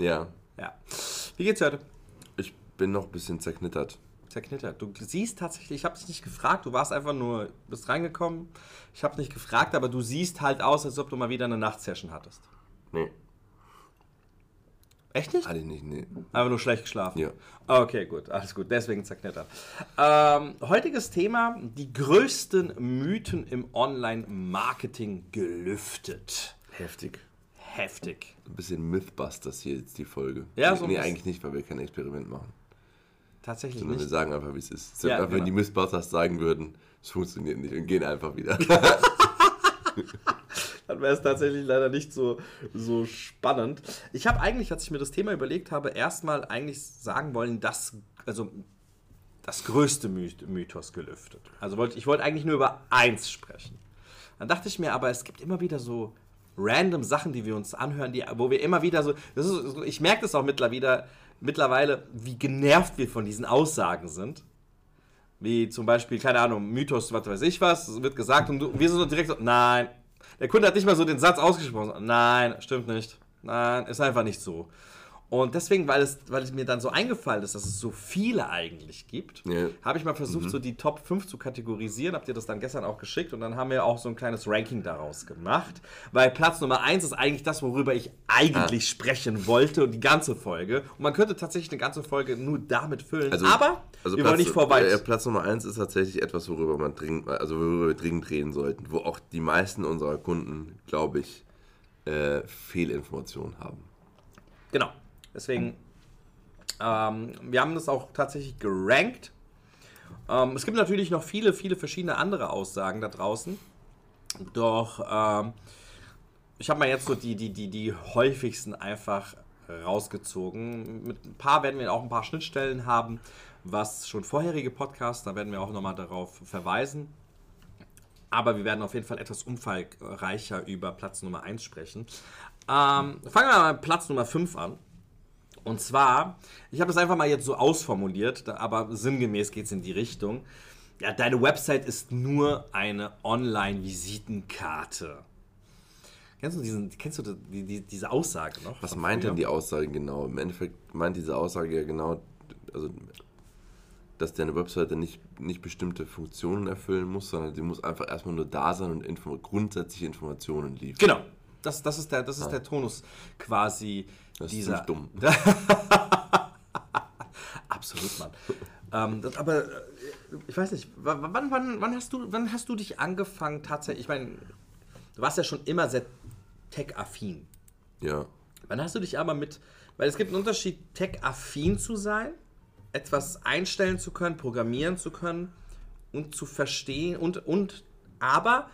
Ja, Ja. Wie geht's heute? ich bin noch ein bisschen zerknittert. Zerknittert. Du siehst tatsächlich, ich habe dich nicht gefragt, du warst einfach nur, bist reingekommen. Ich habe nicht gefragt, aber du siehst halt aus, als ob du mal wieder eine Nachtsession hattest. Nee, Echt nicht? hatte ich nicht, nee. Einfach nur schlecht geschlafen. Ja. Okay, gut, alles gut. Deswegen zerknittert. Ähm, heutiges Thema: die größten Mythen im Online-Marketing gelüftet. Heftig. Heftig. Ein bisschen Mythbusters hier jetzt die Folge. Ja, nee, so Nee, eigentlich nicht, weil wir kein Experiment machen. Tatsächlich Sondern wir nicht. sagen einfach, wie es ist. Ja, einfach, wenn genau. die Mythbusters sagen würden, es funktioniert nicht und gehen einfach wieder. Dann wäre es tatsächlich leider nicht so, so spannend. Ich habe eigentlich, als ich mir das Thema überlegt habe, erstmal eigentlich sagen wollen, dass, also das größte Myth Mythos gelüftet. Also wollte, ich wollte eigentlich nur über eins sprechen. Dann dachte ich mir aber, es gibt immer wieder so random Sachen, die wir uns anhören, die, wo wir immer wieder so, ist, ich merke das auch mittlerweile, mittlerweile, wie genervt wir von diesen Aussagen sind. Wie zum Beispiel, keine Ahnung, Mythos, was weiß ich was, wird gesagt und du, wir sind so direkt so, nein. Der Kunde hat nicht mal so den Satz ausgesprochen. Nein, stimmt nicht. Nein, ist einfach nicht so. Und deswegen, weil es, weil es mir dann so eingefallen ist, dass es so viele eigentlich gibt, Ja. habe ich mal versucht, so die Top 5 zu kategorisieren. Habt ihr das dann gestern auch geschickt und dann haben wir auch so ein kleines Ranking daraus gemacht. Weil Platz Nummer 1 ist eigentlich das, worüber ich eigentlich sprechen wollte und die ganze Folge. Und man könnte tatsächlich eine ganze Folge nur damit füllen. Aber wir wollen nicht vor weit. äh, Platz Nummer eins ist tatsächlich etwas, worüber man dringend, also worüber wir dringend reden sollten, wo auch die meisten unserer Kunden, glaube ich, äh, Fehlinformationen haben. Genau. Deswegen, ähm, wir haben das auch tatsächlich gerankt. Ähm, es gibt natürlich noch viele, viele verschiedene andere Aussagen da draußen. Doch ähm, ich habe mal jetzt so die, die, die, die häufigsten einfach rausgezogen. Mit ein paar werden wir auch ein paar Schnittstellen haben, was schon vorherige Podcasts, da werden wir auch nochmal darauf verweisen. Aber wir werden auf jeden Fall etwas umfangreicher über Platz Nummer 1 sprechen. Ähm, fangen wir mal mit Platz Nummer 5 an. Und zwar, ich habe das einfach mal jetzt so ausformuliert, aber sinngemäß geht es in die Richtung. Ja, deine Website ist nur eine Online-Visitenkarte. Kennst du, diesen, kennst du die, die, diese Aussage noch? Was meint denn die Aussage genau? Im Endeffekt meint diese Aussage ja genau, also, dass deine Webseite nicht, nicht bestimmte Funktionen erfüllen muss, sondern sie muss einfach erstmal nur da sein und info grundsätzliche Informationen liefern. Genau. Das, das ist, der, das ist der Tonus quasi Das ist dieser. ziemlich dumm. Absolut, Mann. ähm, das, aber äh, ich weiß nicht, wa- wann, wann, wann, hast du, wann hast du dich angefangen tatsächlich, ich meine, du warst ja schon immer sehr tech-affin. Ja. Wann hast du dich aber mit, weil es gibt einen Unterschied, tech-affin zu sein, etwas einstellen zu können, programmieren zu können und zu verstehen und, und aber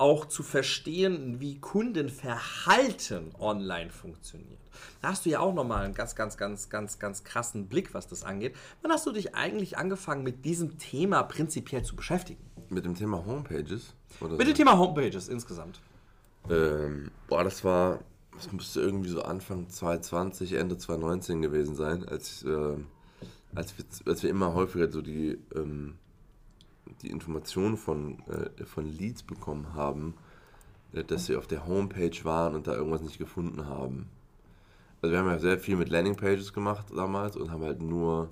auch zu verstehen, wie Kundenverhalten online funktioniert. Da hast du ja auch nochmal einen ganz, ganz, ganz, ganz, ganz krassen Blick, was das angeht. Wann hast du dich eigentlich angefangen, mit diesem Thema prinzipiell zu beschäftigen? Mit dem Thema Homepages? Oder Mit dem Thema Homepages insgesamt. Ähm, boah, das war, das müsste irgendwie so Anfang 2020, Ende 2019 gewesen sein, als, äh, als, wir, als wir immer häufiger so die, ähm, die Informationen von, äh, von Leads bekommen haben, äh, dass sie auf der Homepage waren und da irgendwas nicht gefunden haben. Also wir haben ja sehr viel mit Landingpages gemacht damals und haben halt nur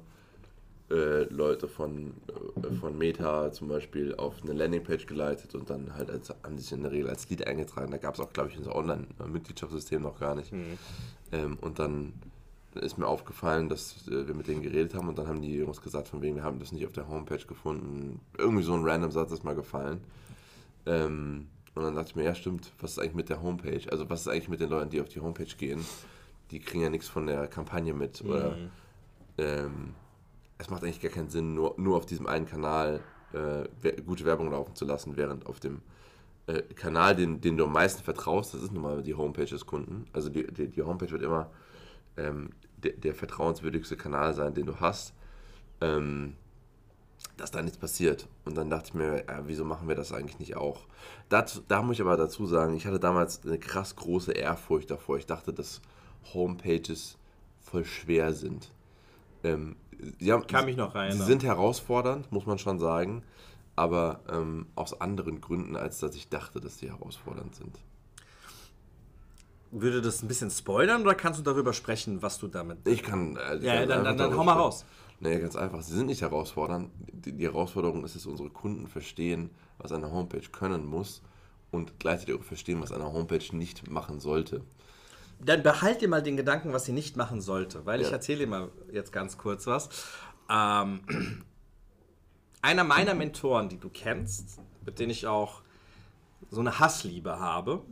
äh, Leute von, äh, von Meta zum Beispiel auf eine Landingpage geleitet und dann halt als, haben sich in der Regel als Lead eingetragen. Da gab es auch, glaube ich, unser Online-Mitgliedschaftssystem noch gar nicht. Ähm, und dann ist mir aufgefallen, dass äh, wir mit denen geredet haben und dann haben die Jungs gesagt, von wegen, wir haben das nicht auf der Homepage gefunden. Irgendwie so ein random Satz ist mal gefallen. Ähm, und dann dachte ich mir, ja stimmt, was ist eigentlich mit der Homepage? Also was ist eigentlich mit den Leuten, die auf die Homepage gehen? Die kriegen ja nichts von der Kampagne mit. Oder ähm, es macht eigentlich gar keinen Sinn, nur, nur auf diesem einen Kanal äh, gute Werbung laufen zu lassen, während auf dem äh, Kanal, den, den du am meisten vertraust, das ist nun mal die Homepage des Kunden. Also die, die, die Homepage wird immer ähm, der, der vertrauenswürdigste Kanal sein, den du hast, ähm, dass da nichts passiert. Und dann dachte ich mir, ja, wieso machen wir das eigentlich nicht auch? Dazu, da muss ich aber dazu sagen, ich hatte damals eine krass große Ehrfurcht davor. Ich dachte, dass Homepages voll schwer sind. Ähm, sie haben, Kann mich noch Sie erinnern. sind herausfordernd, muss man schon sagen, aber ähm, aus anderen Gründen, als dass ich dachte, dass sie herausfordernd sind. Würde das ein bisschen spoilern oder kannst du darüber sprechen, was du damit. Ich kann. Äh, ich Ja, kann dann- dann- dann hau mal raus. Nee, ganz einfach. Sie sind nicht herausfordernd. Die, die Herausforderung ist, dass unsere Kunden verstehen, was eine Homepage können muss und gleichzeitig auch verstehen, was eine Homepage nicht machen sollte. Dann behalt dir mal den Gedanken, was sie nicht machen sollte, weil ich Ja. erzähle dir mal jetzt ganz kurz was. Ähm, einer meiner Mentoren, die du kennst, mit denen ich auch so eine Hassliebe habe,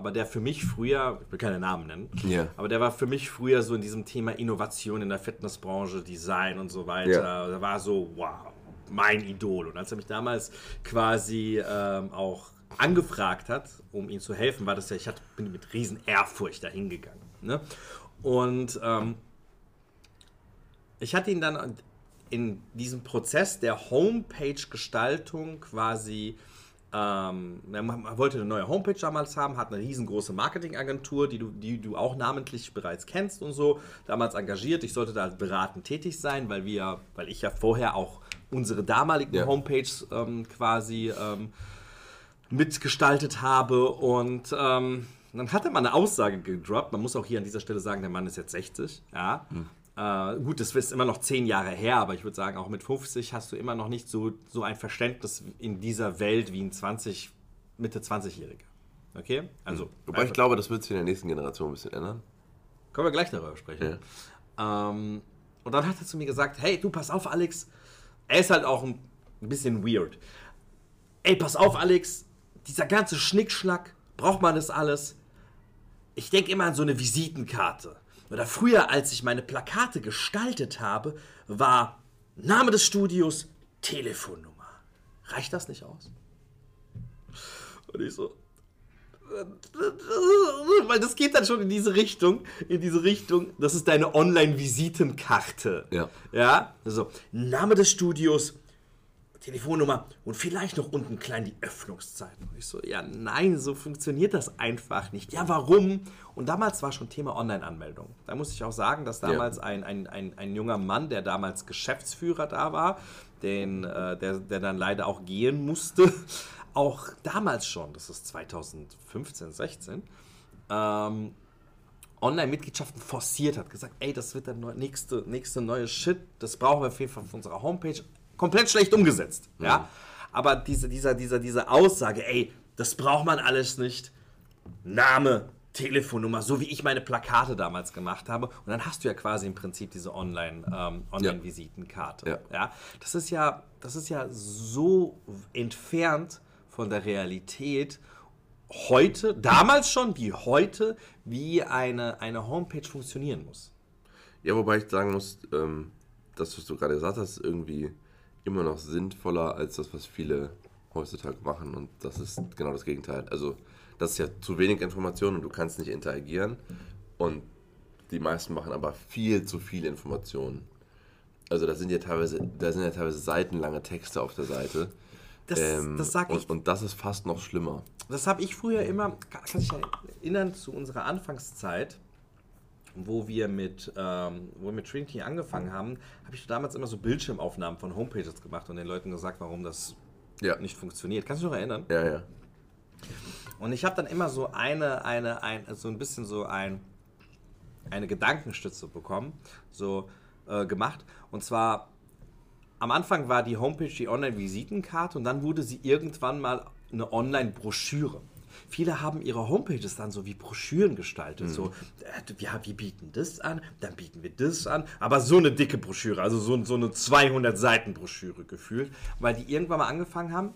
aber der für mich früher, ich will keine Namen nennen, Ja. aber der war für mich früher so in diesem Thema Innovation in der Fitnessbranche, Design und so weiter. Ja. Der war so, wow, mein Idol. Und als er mich damals quasi ähm, auch angefragt hat, um ihm zu helfen, war das ja, ich hatte, bin mit riesen Ehrfurcht dahin gegangen. Ne? Und ähm, ich hatte ihn dann in diesem Prozess der Homepage-Gestaltung quasi, ähm, man wollte eine neue Homepage damals haben, hat eine riesengroße Marketingagentur, die du, die du auch namentlich bereits kennst und so, damals engagiert. Ich sollte da beratend tätig sein, weil wir, weil ich ja vorher auch unsere damaligen Ja. Homepages ähm, quasi ähm, mitgestaltet habe und ähm, dann hat er mal eine Aussage gedroppt. Man muss auch hier an dieser Stelle sagen, der Mann ist jetzt 60. Ja. Äh, gut, das ist immer noch zehn Jahre her, aber ich würde sagen, auch mit 50 hast du immer noch nicht so, so ein Verständnis in dieser Welt wie ein 20, Mitte 20-Jähriger. Okay? Also, Wobei ich glaube, das wird sich in der nächsten Generation ein bisschen ändern. können wir gleich darüber sprechen. Ähm, und dann hat er zu mir gesagt, hey, du, pass auf, Alex. Er ist halt auch ein bisschen weird. Ey, pass auf, Alex. Dieser ganze Schnickschnack, braucht man das alles? Ich denke immer an so eine Visitenkarte. Oder früher, als ich meine Plakate gestaltet habe, war Name des Studios, Telefonnummer. Reicht das nicht aus? Und ich so, weil das geht dann schon in diese Richtung, in diese Richtung, das ist deine Online-Visitenkarte. Ja. Ja, also Name des Studios, Telefonnummer und vielleicht noch unten klein die Öffnungszeiten. Und ich so, ja, nein, so funktioniert das einfach nicht. Ja, warum? Und damals war schon Thema Online-Anmeldung. Da muss ich auch sagen, dass damals ein, ein, ein, ein junger Mann, der damals Geschäftsführer da war, den, äh, der, der dann leider auch gehen musste, auch damals schon, das ist 2015, 16, ähm, Online-Mitgliedschaften forciert hat, gesagt, ey, das wird der nächste, nächste neue Shit, das brauchen wir auf jeden Fall auf unserer Homepage. Komplett schlecht umgesetzt, ja. Aber diese, dieser, dieser, diese Aussage, ey, das braucht man alles nicht. Name, Telefonnummer, so wie ich meine Plakate damals gemacht habe. Und dann hast du ja quasi im Prinzip diese Online, ähm, Online-Visitenkarte. Ja. Ja, das ist ja, das ist ja so entfernt von der Realität heute, damals schon wie heute, wie eine, eine Homepage funktionieren muss. Ja, wobei ich sagen muss, ähm, das, was du gerade gesagt hast, irgendwie immer noch sinnvoller als das, was viele heutzutage machen. Und das ist genau das Gegenteil. Also, das ist ja zu wenig Information und du kannst nicht interagieren. Und die meisten machen aber viel zu viel Informationen. Also, da sind ja teilweise, da sind ja teilweise seitenlange Texte auf der Seite. Das, Ähm, das sag ich und, und das ist fast noch schlimmer. Das habe ich früher immer, kann kann ich erinnern zu unserer Anfangszeit, wo wir mit, ähm, wo wir mit Trinity angefangen haben, habe ich damals immer so Bildschirmaufnahmen von Homepages gemacht und den Leuten gesagt, warum das Ja. nicht funktioniert. Kannst du dich noch erinnern? Ja, ja. Und ich habe dann immer so eine, eine, ein, so ein bisschen so ein, eine Gedankenstütze bekommen, so äh, gemacht. Und zwar, am Anfang war die Homepage die Online-Visitenkarte und dann wurde sie irgendwann mal eine Online-Broschüre. Viele haben ihre Homepages dann so wie Broschüren gestaltet. So, äh, ja, wir bieten das an, dann bieten wir das an. Aber so eine dicke Broschüre, also so, so eine 200-Seiten-Broschüre gefühlt, weil die irgendwann mal angefangen haben,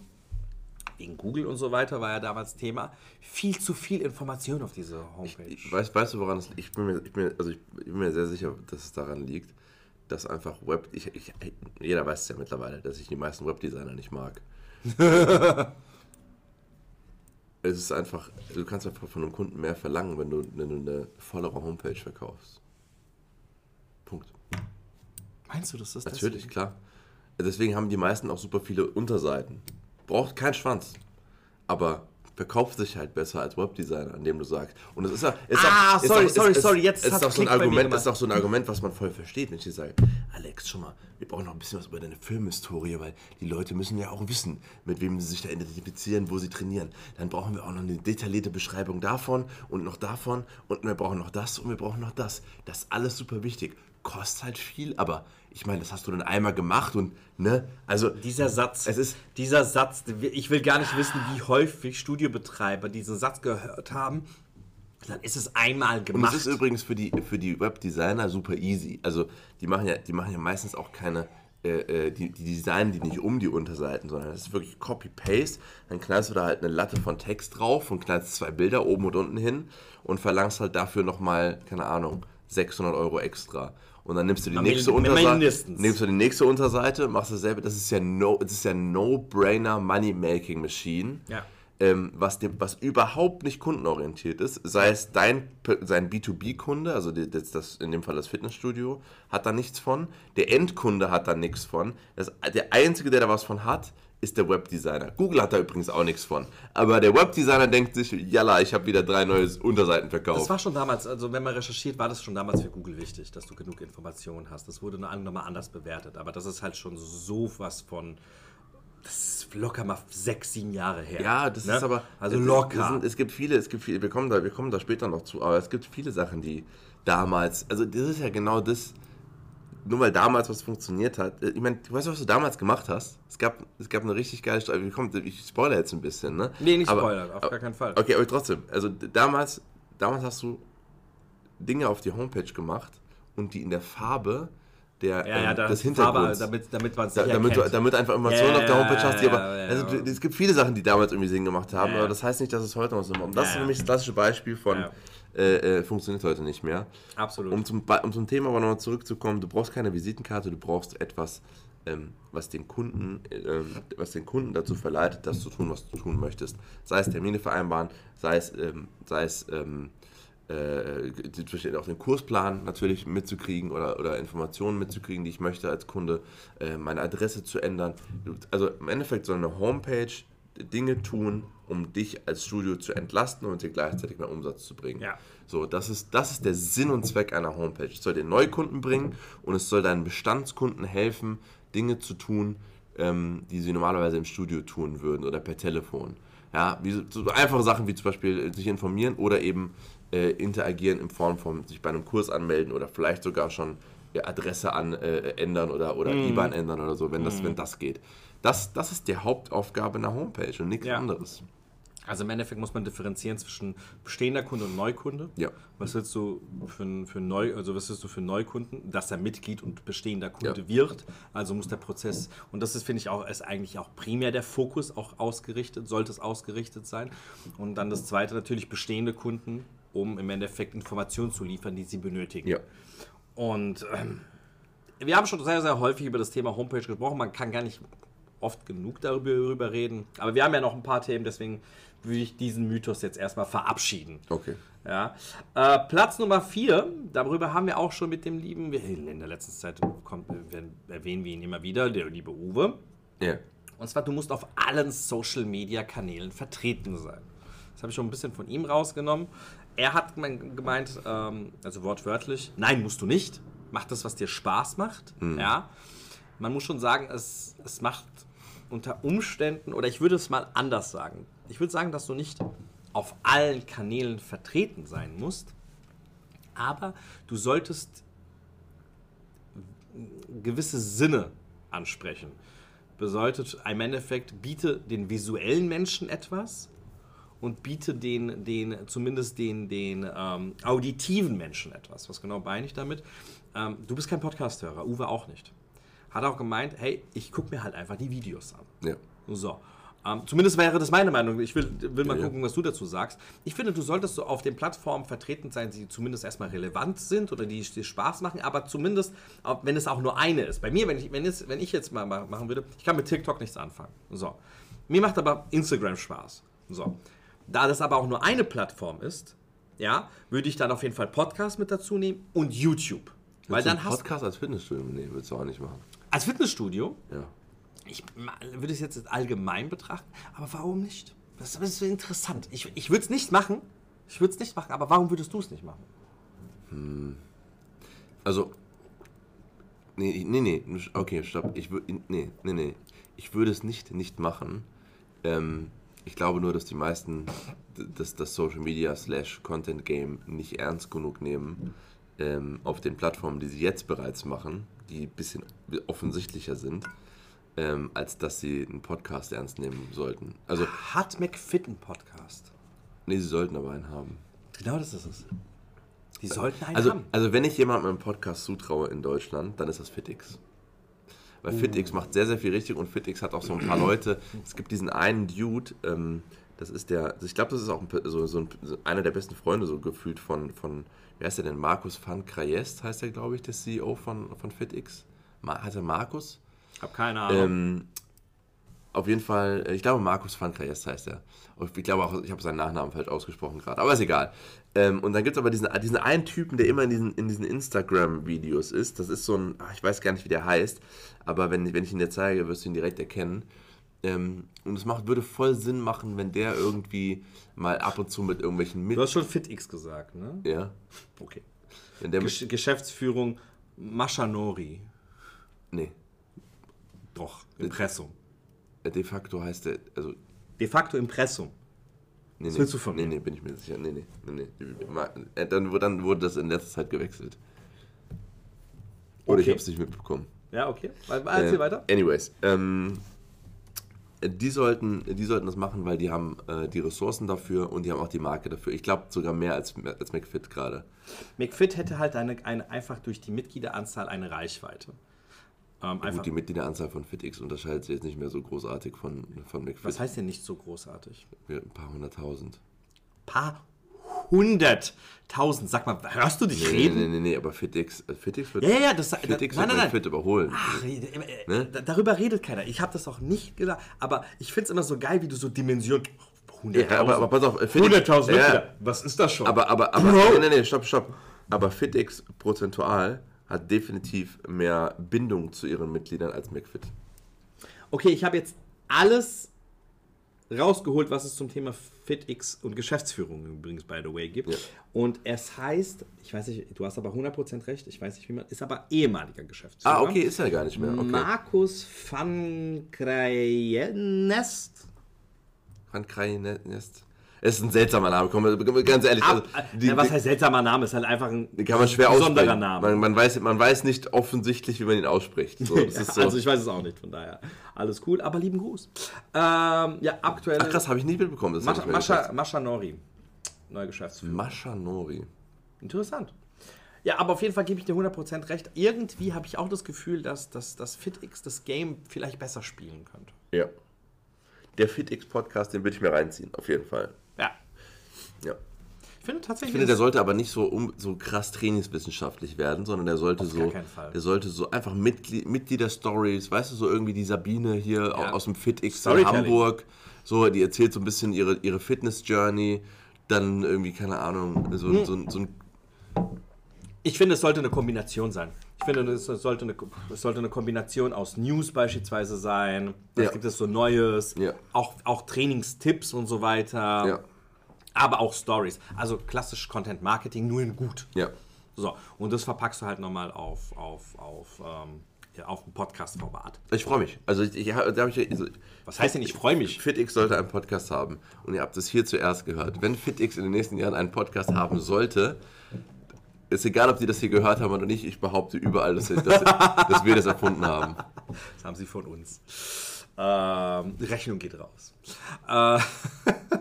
wegen Google und so weiter war ja damals Thema, viel zu viel Information auf diese Homepage. Ich weiß, weißt du, woran es liegt? Ich bin mir, ich bin, also ich bin mir sehr sicher, dass es daran liegt, dass einfach Web. Ich, ich, jeder weiß es ja mittlerweile, dass ich die meisten Webdesigner nicht mag. es ist einfach, du kannst einfach von einem Kunden mehr verlangen, wenn du, wenn du eine vollere Homepage verkaufst. Punkt. Meinst du, dass das Natürlich, deswegen? klar. Deswegen haben die meisten auch super viele Unterseiten. Braucht keinen Schwanz. Aber verkauft sich halt besser als Webdesigner, indem du sagst. Und es ist ja. Ah, ist sorry, auch, sorry, ist, sorry, jetzt ist, auch so ein Klick Argument, ist auch so ein Argument, was man voll versteht, wenn ich dir sage, Alex, schon mal, wir brauchen noch ein bisschen was über deine Filmhistorie, weil die Leute müssen ja auch wissen, mit wem sie sich da identifizieren, wo sie trainieren. Dann brauchen wir auch noch eine detaillierte Beschreibung davon und noch davon und wir brauchen noch das und wir brauchen noch das. Das ist alles super wichtig. Kostet halt viel, aber ich meine, das hast du dann einmal gemacht und, ne, also Dieser Satz, Es ist- dieser Satz, ich will gar nicht wissen, wie häufig Studiobetreiber diesen Satz gehört haben. Dann ist es einmal Und gemacht. es ist übrigens für die, für die Webdesigner super easy. Also die machen ja, die machen ja meistens auch keine, äh, äh, die, die designen die nicht um die Unterseiten, sondern das ist wirklich Copy-Paste. Dann knallst du da halt eine Latte von Text drauf und knallst zwei Bilder oben und unten hin und verlangst halt dafür nochmal, keine Ahnung, 600 Euro extra. Und dann nimmst du die Am nächste Unterseite, nimmst du die nächste Unterseite, machst dasselbe. Das ist ja no, das ist ja No-Brainer Money-Making Machine Ja. ähm, was, dem, was überhaupt nicht kundenorientiert ist, sei es dein sein B2B-Kunde, also das, das, in dem Fall das Fitnessstudio, hat da nichts von. Der Endkunde hat da nichts von. Das, der Einzige, der da was von hat, ist der Webdesigner. Google hat da übrigens auch nichts von. Aber der Webdesigner denkt sich, jalla, ich habe wieder drei neue Unterseiten Das verkauft. war schon damals, also wenn man recherchiert, war das schon damals für Google wichtig, dass du genug Informationen hast. Das wurde nur nochmal anders bewertet. Aber das ist halt schon so was von. Das ist locker mal sechs, sieben Jahre her. Ja, das ne? ist aber. Also es- locker. Es, sind, es gibt viele, es gibt viele, wir kommen, da, wir kommen da später noch zu, aber es gibt viele Sachen, die damals, also das ist ja genau das, nur weil damals was funktioniert hat. Ich meine, du weißt, was du damals gemacht hast? Es gab, es gab eine richtig geile Strategie. Komm, ich spoilere jetzt ein bisschen, ne? nee, nicht aber, spoilern, auf gar keinen Fall. Okay, aber trotzdem, also damals, damals hast du Dinge auf die Homepage gemacht und die in der Farbe der, Ja, ja, ähm, des ist Farbe, Hintergrunds. damit, damit man es Da, damit, du, damit einfach Informationen Ja, auf der Homepage hast, die aber. also, es gibt viele Sachen, die damals irgendwie Sinn gemacht haben, aber das heißt nicht, dass es heute noch Sinn macht. Und das ist ja. nämlich das klassische Beispiel von. Äh, äh, funktioniert heute nicht mehr. Absolut. Um zum, um zum Thema aber nochmal zurückzukommen, du brauchst keine Visitenkarte, du brauchst etwas, ähm, was, den Kunden, ähm, was den Kunden dazu verleitet, das zu tun, was du tun möchtest. Sei es Termine vereinbaren, sei es, ähm, sei es ähm, äh, auch den Kursplan natürlich mitzukriegen oder, oder Informationen mitzukriegen, die ich möchte als Kunde, äh, meine Adresse zu ändern. Also im Endeffekt soll eine Homepage Dinge tun, um dich als Studio zu entlasten und dir gleichzeitig mehr Umsatz zu bringen. Ja. So, das ist, das ist der Sinn und Zweck einer Homepage. Es soll den Neukunden bringen und es soll deinen Bestandskunden helfen, Dinge zu tun, ähm, die sie normalerweise im Studio tun würden oder per Telefon. Ja, wie so, einfache Sachen wie zum Beispiel äh, sich informieren oder eben äh, interagieren in Form von sich bei einem Kurs anmelden oder vielleicht sogar schon Adresse an, äh, ändern oder, oder IBAN ändern oder so, wenn das, wenn das geht. Das, das ist die Hauptaufgabe einer Homepage und nichts Ja. anderes. Also im Endeffekt muss man differenzieren zwischen bestehender Kunde und Neukunde. Ja. Was willst du für, für Neu, also was willst du für einen Neukunden, dass er Mitglied und bestehender Kunde Ja. wird? Also muss der Prozess und das ist finde ich auch ist eigentlich auch primär der Fokus auch ausgerichtet, sollte es ausgerichtet sein. Und dann das zweite natürlich bestehende Kunden, um im Endeffekt Informationen zu liefern, die sie benötigen. Ja. Und ähm, wir haben schon sehr, sehr häufig über das Thema Homepage gesprochen. Man kann gar nicht oft genug darüber, reden. Aber wir haben ja noch ein paar Themen, deswegen würde ich diesen Mythos jetzt erstmal verabschieden. Okay. Ja. Äh, Platz Nummer 4, darüber haben wir auch schon mit dem lieben, in der letzten Zeit kommt, erwähnen wir ihn immer wieder, der liebe Uwe. Ja. Und zwar, du musst auf allen Social Media Kanälen vertreten sein. Das habe ich schon ein bisschen von ihm rausgenommen. Er hat gemein- gemeint, ähm, also wortwörtlich, nein, musst du nicht. Mach das, was dir Spaß macht. Ja. Man muss schon sagen, es, es macht unter Umständen, oder ich würde es mal anders sagen. Ich würde sagen, dass du nicht auf allen Kanälen vertreten sein musst, aber du solltest gewisse Sinne ansprechen. Bedeutet im Endeffekt, biete den visuellen Menschen etwas und biete den, den zumindest den, den ähm, auditiven Menschen etwas. Was genau meine ich damit? Ähm, du bist kein Podcast-Hörer, Uwe auch nicht. Hat auch gemeint, hey, ich gucke mir halt einfach die Videos an. Ja. So. Ähm, zumindest wäre das meine Meinung. Ich will, will mal Ja, ja. gucken, was du dazu sagst. Ich finde, du solltest so auf den Plattformen vertreten sein, die zumindest erstmal relevant sind oder die dir Spaß machen, aber zumindest, wenn es auch nur eine ist. Bei mir, wenn ich, wenn es, wenn ich jetzt mal ma- machen würde, ich kann mit TikTok nichts anfangen. So. Mir macht aber Instagram Spaß. So. Da das aber auch nur eine Plattform ist, ja, würde ich dann auf jeden Fall Podcast mit dazu nehmen und YouTube. Weil dann einen hast Podcast als Fitnessstudio? Nee, willst du auch nicht machen. Als Fitnessstudio, Ja. ich würde es jetzt allgemein betrachten, aber warum nicht? Das ist so interessant. Ich, ich würde es nicht machen. Ich würde es nicht machen, aber warum würdest du es nicht machen? Also, nee, nee, nee, okay, stopp. Ich würde, nee, nee, nee. Ich würde es nicht nicht machen. Ähm, ich glaube nur, dass die meisten das, das Social Media slash Content Game nicht ernst genug nehmen ähm, auf den Plattformen, die sie jetzt bereits machen, die ein bisschen offensichtlicher sind, ähm, als dass sie einen Podcast ernst nehmen sollten. Also, Hat McFit einen Podcast? nee, sie sollten aber einen haben. Genau das ist es. Die sollten einen Also, haben. also wenn ich jemandem einen Podcast zutraue in Deutschland, dann ist das FitX. Weil FitX macht sehr, sehr viel richtig und FitX hat auch so ein paar Leute. Es gibt diesen einen Dude, ähm, das ist der, ich glaube, das ist auch ein, so, so ein, so einer der besten Freunde so gefühlt von, von wer ist der denn? Markus van Krajest heißt der, glaube ich, der CEO von, von FitX. Ma, hat er Markus? Hab keine Ahnung. Ähm, auf jeden Fall, äh, ich glaube, Markus van Krajest heißt er. Und ich glaube auch, ich habe seinen Nachnamen falsch ausgesprochen gerade, aber ist egal. Ähm, und dann gibt es aber diesen, diesen einen Typen, der immer in diesen, in diesen Instagram-Videos ist. Das ist so ein, ach, ich weiß gar nicht, wie der heißt, aber wenn, wenn ich ihn dir zeige, wirst du ihn direkt erkennen. Ähm, und es macht, würde voll Sinn machen, wenn der irgendwie mal ab und zu mit irgendwelchen mit. du hast schon FitX gesagt, ne? Ja. Okay. Wenn der Gesch Geschäftsführung Mashanori. nee, Doch, Impressum. de facto heißt der, also De facto Impressum. Nee, nee. willst du von nee, mir? Nee, bin ich mir sicher. Nee, nee, nee, nee. Äh, Dann, wurde- dann wurde das in letzter Zeit gewechselt. Oder ich Okay. habe es nicht mitbekommen. Ja, okay. Erzähl Äh, weiter. Anyways, ähm, die sollten, die sollten das machen, weil die haben äh, die Ressourcen dafür und die haben auch die Marke dafür. Ich glaube sogar mehr als, als McFit gerade. McFit hätte halt eine, eine, einfach durch die Mitgliederanzahl eine Reichweite. Ähm, einfach, Gut, die Mitgliederanzahl von FitX unterscheidet sich jetzt nicht mehr so großartig von, von McFit. was heißt denn nicht so großartig? Ja, Ein paar hunderttausend. Paar hunderttausend. Sag mal, hörst du dich Nee, nee, reden? nee, nee, nee, aber FitX, äh, FitX wird, Ja, ja, ja, das FitX nein, wird nein, nein. McFit überholen. Ach, äh, äh, Ne? da- Darüber redet keiner. Ich habe das auch nicht gesagt. Aber ich finde es immer so geil, wie du so Dimensionen. Ja, aber, aber pass auf, äh, FitX, 100.000 ja, Mitglieder. Was ist das schon? Aber, aber, aber, Bro. nee, nee, nee, stopp, stopp. Aber FitX prozentual hat definitiv mehr Bindung zu ihren Mitgliedern als McFit. Okay, ich habe jetzt alles rausgeholt, was es zum Thema FitX und Geschäftsführung übrigens, by the way, gibt. Ja. Und es heißt, ich weiß nicht, du hast aber 100% recht, ich weiß nicht, wie man, ist aber ehemaliger Geschäftsführer. Ah, okay, ist ja gar nicht mehr. Okay. Markus van Krayenest. Van Krainest. Es ist ein seltsamer Name, komm, ganz ehrlich. Also, die, ja, was heißt seltsamer Name? Ist halt einfach ein kann man schwer besonderer. Name. Man, man, weiß, man weiß nicht offensichtlich, wie man ihn ausspricht. So, ist so. Also ich weiß es auch nicht, von daher. Alles cool, aber lieben Gruß. Ähm, ja, aktuell. Ach krass, habe ich nicht mitbekommen. Das Mascha, Mascha. Mascha Nori. Neuer Geschäftsführer. Mascha Nori. Interessant. Ja, aber auf jeden Fall gebe ich dir 100% recht. Irgendwie habe ich auch das Gefühl, dass, dass, dass FitX das Game vielleicht besser spielen könnte. Ja. Der FitX-Podcast, den würde ich mir reinziehen, auf jeden Fall. Ja. Ich finde tatsächlich. Ich finde, der sollte aber nicht so, um, so krass trainingswissenschaftlich werden, sondern der sollte Auf so, der sollte so einfach Mitglied, Mitglieder-Stories, weißt du, so irgendwie die Sabine hier Ja. aus dem FitX in. Hamburg, so, die erzählt so ein bisschen ihre, ihre Fitness-Journey, dann irgendwie, keine Ahnung, so, Hm. so, so ein, Ich finde, es sollte eine Kombination sein. Ich finde, es sollte eine, es sollte eine Kombination aus News beispielsweise sein. Was Ja. gibt es so Neues? Ja. Auch, auch Trainingstipps und so weiter. ja, Aber auch Stories. Also klassisch Content Marketing, nur in gut. ja. So, und das verpackst du halt nochmal auf, auf, auf, ähm, ja, auf ein Podcast-Format. Ich freue mich. Also, ich, ich, da ich, also, Was heißt denn, ich freue mich? FitX sollte einen Podcast haben. Und ihr habt es hier zuerst gehört. Wenn FitX in den nächsten Jahren einen Podcast haben sollte, ist egal, ob die das hier gehört haben oder nicht, ich behaupte überall, dass, dass, dass wir das erfunden haben. Das haben sie von uns. Ähm, Rechnung geht raus. Äh,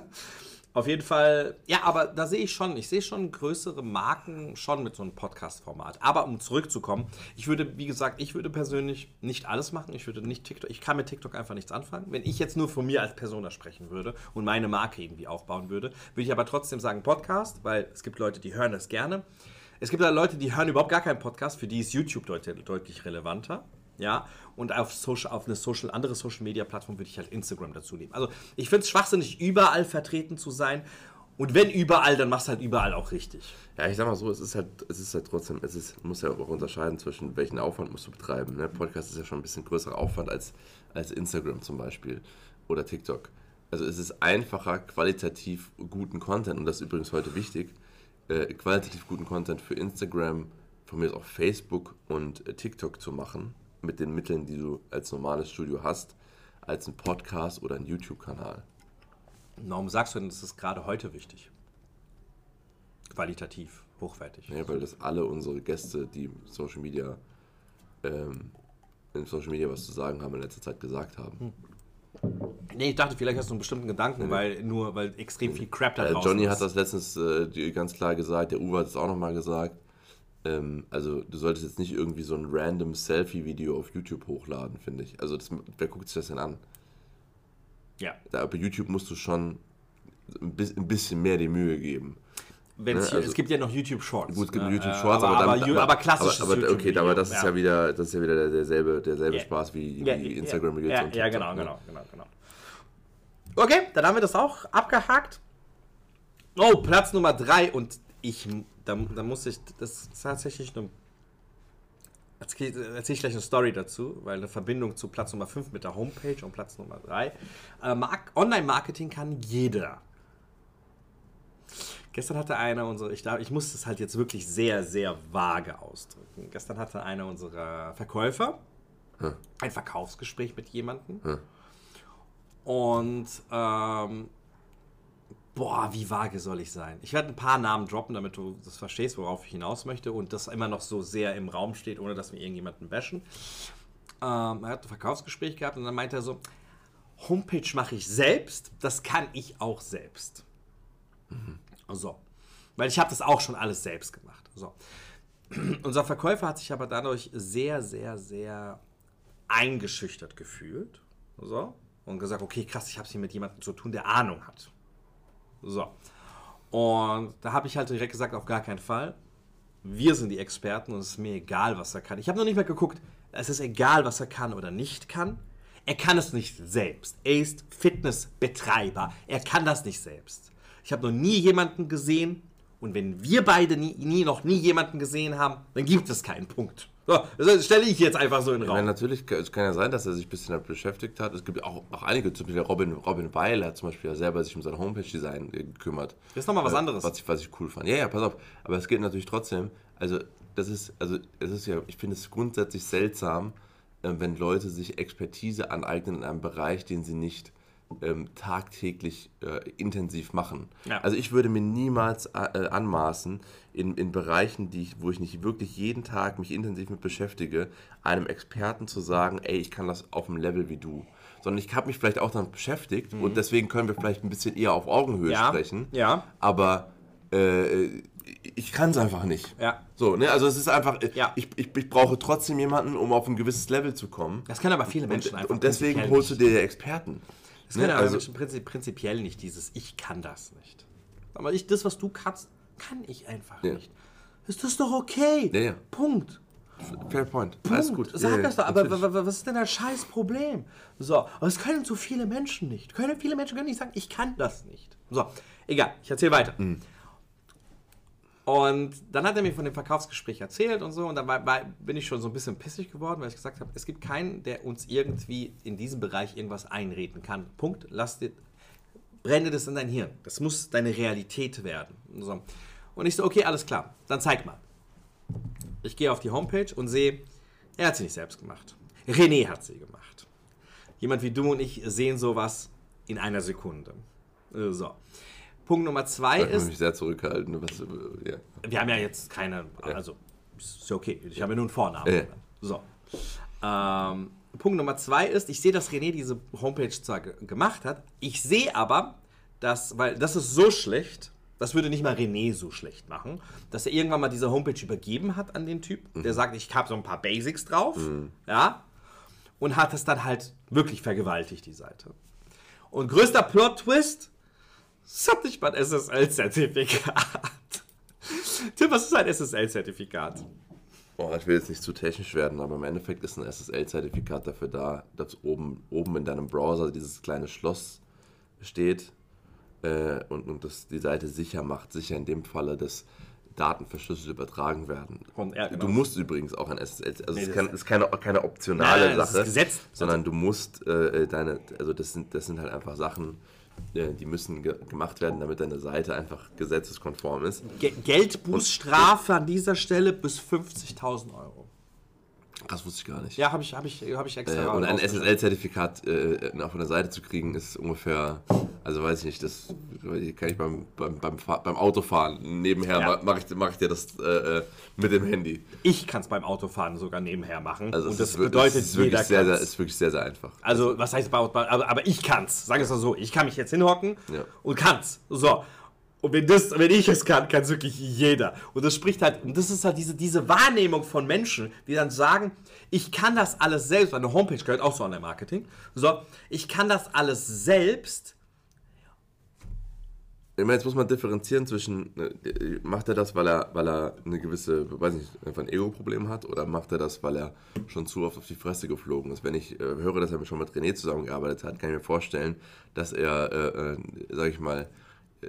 auf jeden Fall, ja, aber da sehe ich schon, ich sehe schon größere Marken schon mit so einem Podcast-Format. Aber um zurückzukommen, ich würde, wie gesagt, ich würde persönlich nicht alles machen. Ich würde nicht TikTok, ich kann mit TikTok einfach nichts anfangen. Wenn ich jetzt nur von mir als Person da sprechen würde und meine Marke irgendwie aufbauen würde, würde ich aber trotzdem sagen Podcast, weil es gibt Leute, die hören das gerne. Es gibt da Leute, die hören überhaupt gar keinen Podcast, für die ist YouTube deut deutlich relevanter. Ja, und auf, Social, auf eine Social, andere Social Media Plattform würde ich halt Instagram dazu nehmen. Also ich finde es schwachsinnig, überall vertreten zu sein. Und wenn überall, dann machst du halt überall auch richtig. Ja, ich sag mal so, es ist halt, es ist halt trotzdem, es ist, muss ja auch unterscheiden zwischen welchen Aufwand musst du betreiben. Ne? Podcast ist ja schon ein bisschen größerer Aufwand als, als Instagram zum Beispiel oder TikTok. Also es ist einfacher, qualitativ guten Content, und das ist übrigens heute wichtig, äh, qualitativ guten Content für Instagram, von mir aus auch Facebook und äh, TikTok zu machen, mit den Mitteln, die du als normales Studio hast, als ein Podcast oder ein YouTube-Kanal. Warum sagst du denn, das ist gerade heute wichtig? Qualitativ, hochwertig. Ja, weil das alle unsere Gäste, die Social Media, ähm, in Social Media was zu sagen haben, in letzter Zeit gesagt haben. Nee, ich dachte, vielleicht hast du einen bestimmten Gedanken, weil nur, weil extrem viel Crap da Äh, draußen Johnny ist. hat das letztens äh, ganz klar gesagt, der Uwe hat es auch nochmal gesagt. Ähm, also du solltest jetzt nicht irgendwie so ein random Selfie-Video auf YouTube hochladen, finde ich. Also das, wer guckt sich das denn an? Ja. Da, bei YouTube musst du schon ein bis- ein bisschen mehr die Mühe geben. Ne, also- es gibt ja noch YouTube Shorts. Gut, es gibt ne? YouTube Äh, Shorts, aber, aber, aber, dann, aber klassisches aber, YouTube. Okay, aber das ist ja. wieder, das ist ja wieder der- derselbe, derselbe Ja. Spaß wie, Ja, wie ja, Instagram Reels ja, und ja, genau, ne? genau, genau, genau. Okay, dann haben wir das auch abgehakt. Oh, Platz Nummer 3 und ich, da, da muss ich, das ist tatsächlich eine, erzähle erzähl ich gleich eine Story dazu, weil eine Verbindung zu Platz Nummer 5 mit der Homepage und Platz Nummer 3. Äh, Mark- Online-Marketing kann jeder. Gestern hatte einer unsere, ich, ich muss das halt jetzt wirklich sehr, sehr vage ausdrücken. Gestern hatte einer unserer Verkäufer ein Verkaufsgespräch mit jemandem. Und ähm, boah, wie vage soll ich sein? Ich werde ein paar Namen droppen, damit du das verstehst, worauf ich hinaus möchte und das immer noch so sehr im Raum steht, ohne dass wir irgendjemanden bashen. Ähm, er hat ein Verkaufsgespräch gehabt und dann meinte er so, Homepage mache ich selbst, das kann ich auch selbst. So. Weil ich habe das auch schon alles selbst gemacht. So. Unser Verkäufer hat sich aber dadurch sehr, sehr, sehr eingeschüchtert gefühlt. So. Und gesagt, okay, krass, ich habe es hier mit jemandem zu tun, der Ahnung hat. So. Und da habe ich halt direkt gesagt, auf gar keinen Fall. Wir sind die Experten und es ist mir egal, was er kann. Ich habe noch nicht mal geguckt, es ist egal, was er kann oder nicht kann. Er kann es nicht selbst. Er ist Fitnessbetreiber. Er kann das nicht selbst. Ich habe noch nie jemanden gesehen und wenn wir beide nie, nie, noch nie jemanden gesehen haben, dann gibt es keinen Punkt. So, das stelle ich jetzt einfach so in den Ja, Raum. natürlich, kann- es kann ja sein, dass er sich ein bisschen damit beschäftigt hat. Es gibt auch, auch einige, zum Beispiel Robin, Robin Weil hat zum Beispiel ja selber sich um sein Homepage-Design äh, gekümmert. Das ist noch mal was Äh, anderes. Was ich, was ich cool fand. Ja, ja, pass auf. Aber es geht natürlich trotzdem, also das ist, also es ist ja, ich finde es grundsätzlich seltsam, äh, wenn Leute sich Expertise aneignen in einem Bereich, den sie nicht ähm, tagtäglich äh, intensiv machen. Ja. Also ich würde mir niemals äh, anmaßen, in, in Bereichen, die ich, wo ich nicht wirklich jeden Tag mich intensiv mit beschäftige, einem Experten zu sagen, ey, ich kann das auf dem Level wie du. Sondern ich habe mich vielleicht auch damit beschäftigt und deswegen können wir vielleicht ein bisschen eher auf Augenhöhe Mhm. Ja, sprechen. ja. Aber äh, ich kann es einfach nicht. Ja. So, ne? Also es ist einfach, äh, Ja. ich, ich, ich brauche trotzdem jemanden, um auf ein gewisses Level zu kommen. Das können aber viele Menschen Und, einfach. und deswegen holst du dir Experten. Das können Ne? aber Also- Menschen prinzip, prinzipiell nicht dieses Ich kann das nicht. Aber ich, das, was du kannst, kann ich einfach Ja. nicht. Ist das doch okay? Ja, ja. Punkt. Fair point. Punkt. Alles gut. Sag das doch, aber natürlich. was ist denn das scheiß Problem? So, aber es können so viele Menschen nicht. Können viele Menschen können nicht sagen, ich kann das nicht. So, egal, ich erzähle weiter. Mhm. Und dann hat er mir von dem Verkaufsgespräch erzählt und so. Und dann war, war, bin ich schon so ein bisschen pissig geworden, weil ich gesagt habe, es gibt keinen, der uns irgendwie in diesem Bereich irgendwas einreden kann. Punkt. Lass dir, brenne das in dein Hirn. Das muss deine Realität werden. Und So. Und ich so, okay, alles klar. Dann zeig mal. Ich gehe auf die Homepage und sehe, er hat sie nicht selbst gemacht. René hat sie gemacht. Jemand wie du und ich sehen sowas in einer Sekunde. So. Punkt Nummer zwei Ich ist, mich sehr zurückhalten. Was, äh, ja. wir haben ja jetzt keine, also ist ja okay, ich habe ja nur einen Vornamen. Ja. So. Ähm, Punkt Nummer zwei ist, ich sehe, dass René diese Homepage zwar ge gemacht hat, ich sehe aber, dass, weil das ist so schlecht, das würde nicht mal René so schlecht machen, dass er irgendwann mal diese Homepage übergeben hat an den Typ, der sagt, ich habe so ein paar Basics drauf, ja, und hat es dann halt wirklich vergewaltigt, die Seite. Und größter Plot-Twist, es hat nicht mal ein SSL-Zertifikat. Tim, was ist ein SSL-Zertifikat? Boah, ich will jetzt nicht zu technisch werden, aber im Endeffekt ist ein SSL-Zertifikat dafür da, dass oben, oben in deinem Browser dieses kleine Schloss steht, äh, und, und das die Seite sicher macht. Sicher in dem Falle, dass Daten verschlüsselt übertragen werden. Ja, genau. Du musst übrigens auch ein SSL, also es das- ist, kein, es ist keine, keine optionale Nein, nein, das Sache, sondern du musst äh, deine, also das sind, das sind halt einfach Sachen, die müssen ge gemacht werden, damit deine Seite einfach gesetzeskonform ist. Ge Geldbußstrafe an dieser Stelle bis 50.000 Euro. Das wusste ich gar nicht. Ja, habe ich, hab ich, hab ich extra Äh, und ein. SSL-Zertifikat äh, auf einer Seite zu kriegen, ist ungefähr, also weiß ich nicht, das kann ich beim, beim, beim, beim Autofahren nebenher, Ja. ma- mache ich, mach ich dir das äh, äh, mit dem Handy. Ich kann es beim Autofahren sogar nebenher machen. Also und es das ist, bedeutet, es ist wirklich jeder sehr, sehr, ist wirklich sehr, sehr einfach. Also, was heißt aber, aber ich kann's. Sag es mal so. Ich kann mich jetzt hinhocken Ja. und kann's. So. Und wenn, das, wenn ich es kann, kann es wirklich jeder. Und das spricht halt, und das ist halt diese, diese Wahrnehmung von Menschen, die dann sagen, ich kann das alles selbst, eine Homepage gehört auch zu Online-Marketing. So, ich kann das alles selbst. Ich meine, jetzt muss man differenzieren zwischen, äh, macht er das, weil er, weil er eine gewisse, weiß nicht, einfach ein Ego-Problem hat oder macht er das, weil er schon zu oft auf die Fresse geflogen ist? Wenn ich äh, höre, dass er schon mit René zusammengearbeitet hat, kann ich mir vorstellen, dass er, äh, äh, sag ich mal,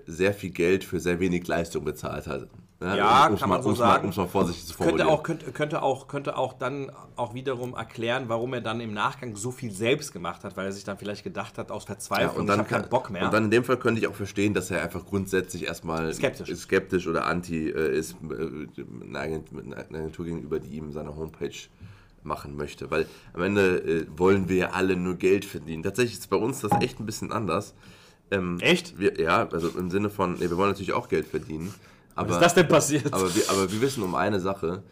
sehr viel Geld für sehr wenig Leistung bezahlt hat. Ja, um's kann mal, man so Mal, sagen. mal vorsichtig zu formulieren. Könnte auch, könnte, könnte, auch, könnte auch dann auch wiederum erklären, warum er dann im Nachgang so viel selbst gemacht hat, weil er sich dann vielleicht gedacht hat, aus Ja, Verzweiflung, und dann, ich habe keinen kann- Bock mehr. Und dann in dem Fall könnte ich auch verstehen, dass er einfach grundsätzlich erstmal Skeptisch. skeptisch oder anti äh, ist äh, einer Agentur gegenüber, die ihm seine Homepage machen möchte. Weil am Ende äh, wollen wir ja alle nur Geld verdienen. Tatsächlich ist bei uns das echt ein bisschen anders. Ähm, Echt? Wir, ja, also im Sinne von, nee, wir wollen natürlich auch Geld verdienen. Aber, Was ist das denn passiert? aber, wir, aber wir wissen um eine Sache.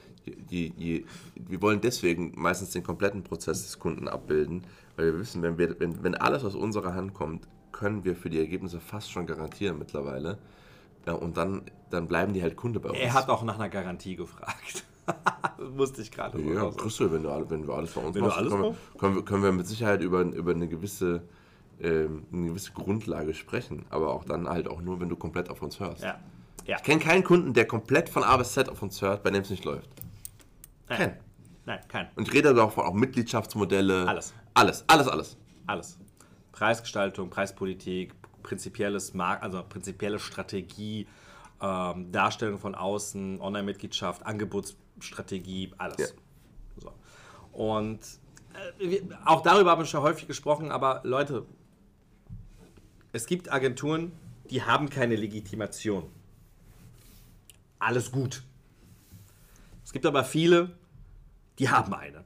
Die, die, wir wollen deswegen meistens den kompletten Prozess des Kunden abbilden, weil wir wissen, wenn, wir, wenn, wenn alles aus unserer Hand kommt, können wir für die Ergebnisse fast schon garantieren mittlerweile. Ja, und dann, dann bleiben die halt Kunde bei uns. er hat auch nach einer Garantie gefragt. Wusste ich gerade. ja, raus. Christel, wenn, du, wenn wir alles bei uns Wenn du machst? können, wir, können wir mit Sicherheit über, über eine, gewisse, ähm, eine gewisse Grundlage sprechen. Aber auch dann halt auch nur, wenn du komplett auf uns hörst. Ja. Ja. Ich kenne keinen Kunden, der komplett von A bis Z auf uns hört, bei dem es nicht läuft. Nein. Kein. Nein, kein. Und ich rede aber auch von auch Mitgliedschaftsmodelle. Alles. Alles, alles, alles. Alles. Preisgestaltung, Preispolitik, prinzipielles Markt, also prinzipielle Strategie, ähm, Darstellung von außen, Online-Mitgliedschaft, Angebotsstrategie, alles. Ja. So. Und äh, wir, auch darüber haben wir schon häufig gesprochen, aber Leute, es gibt Agenturen, die haben keine Legitimation. Alles gut. Es gibt aber viele, die haben eine.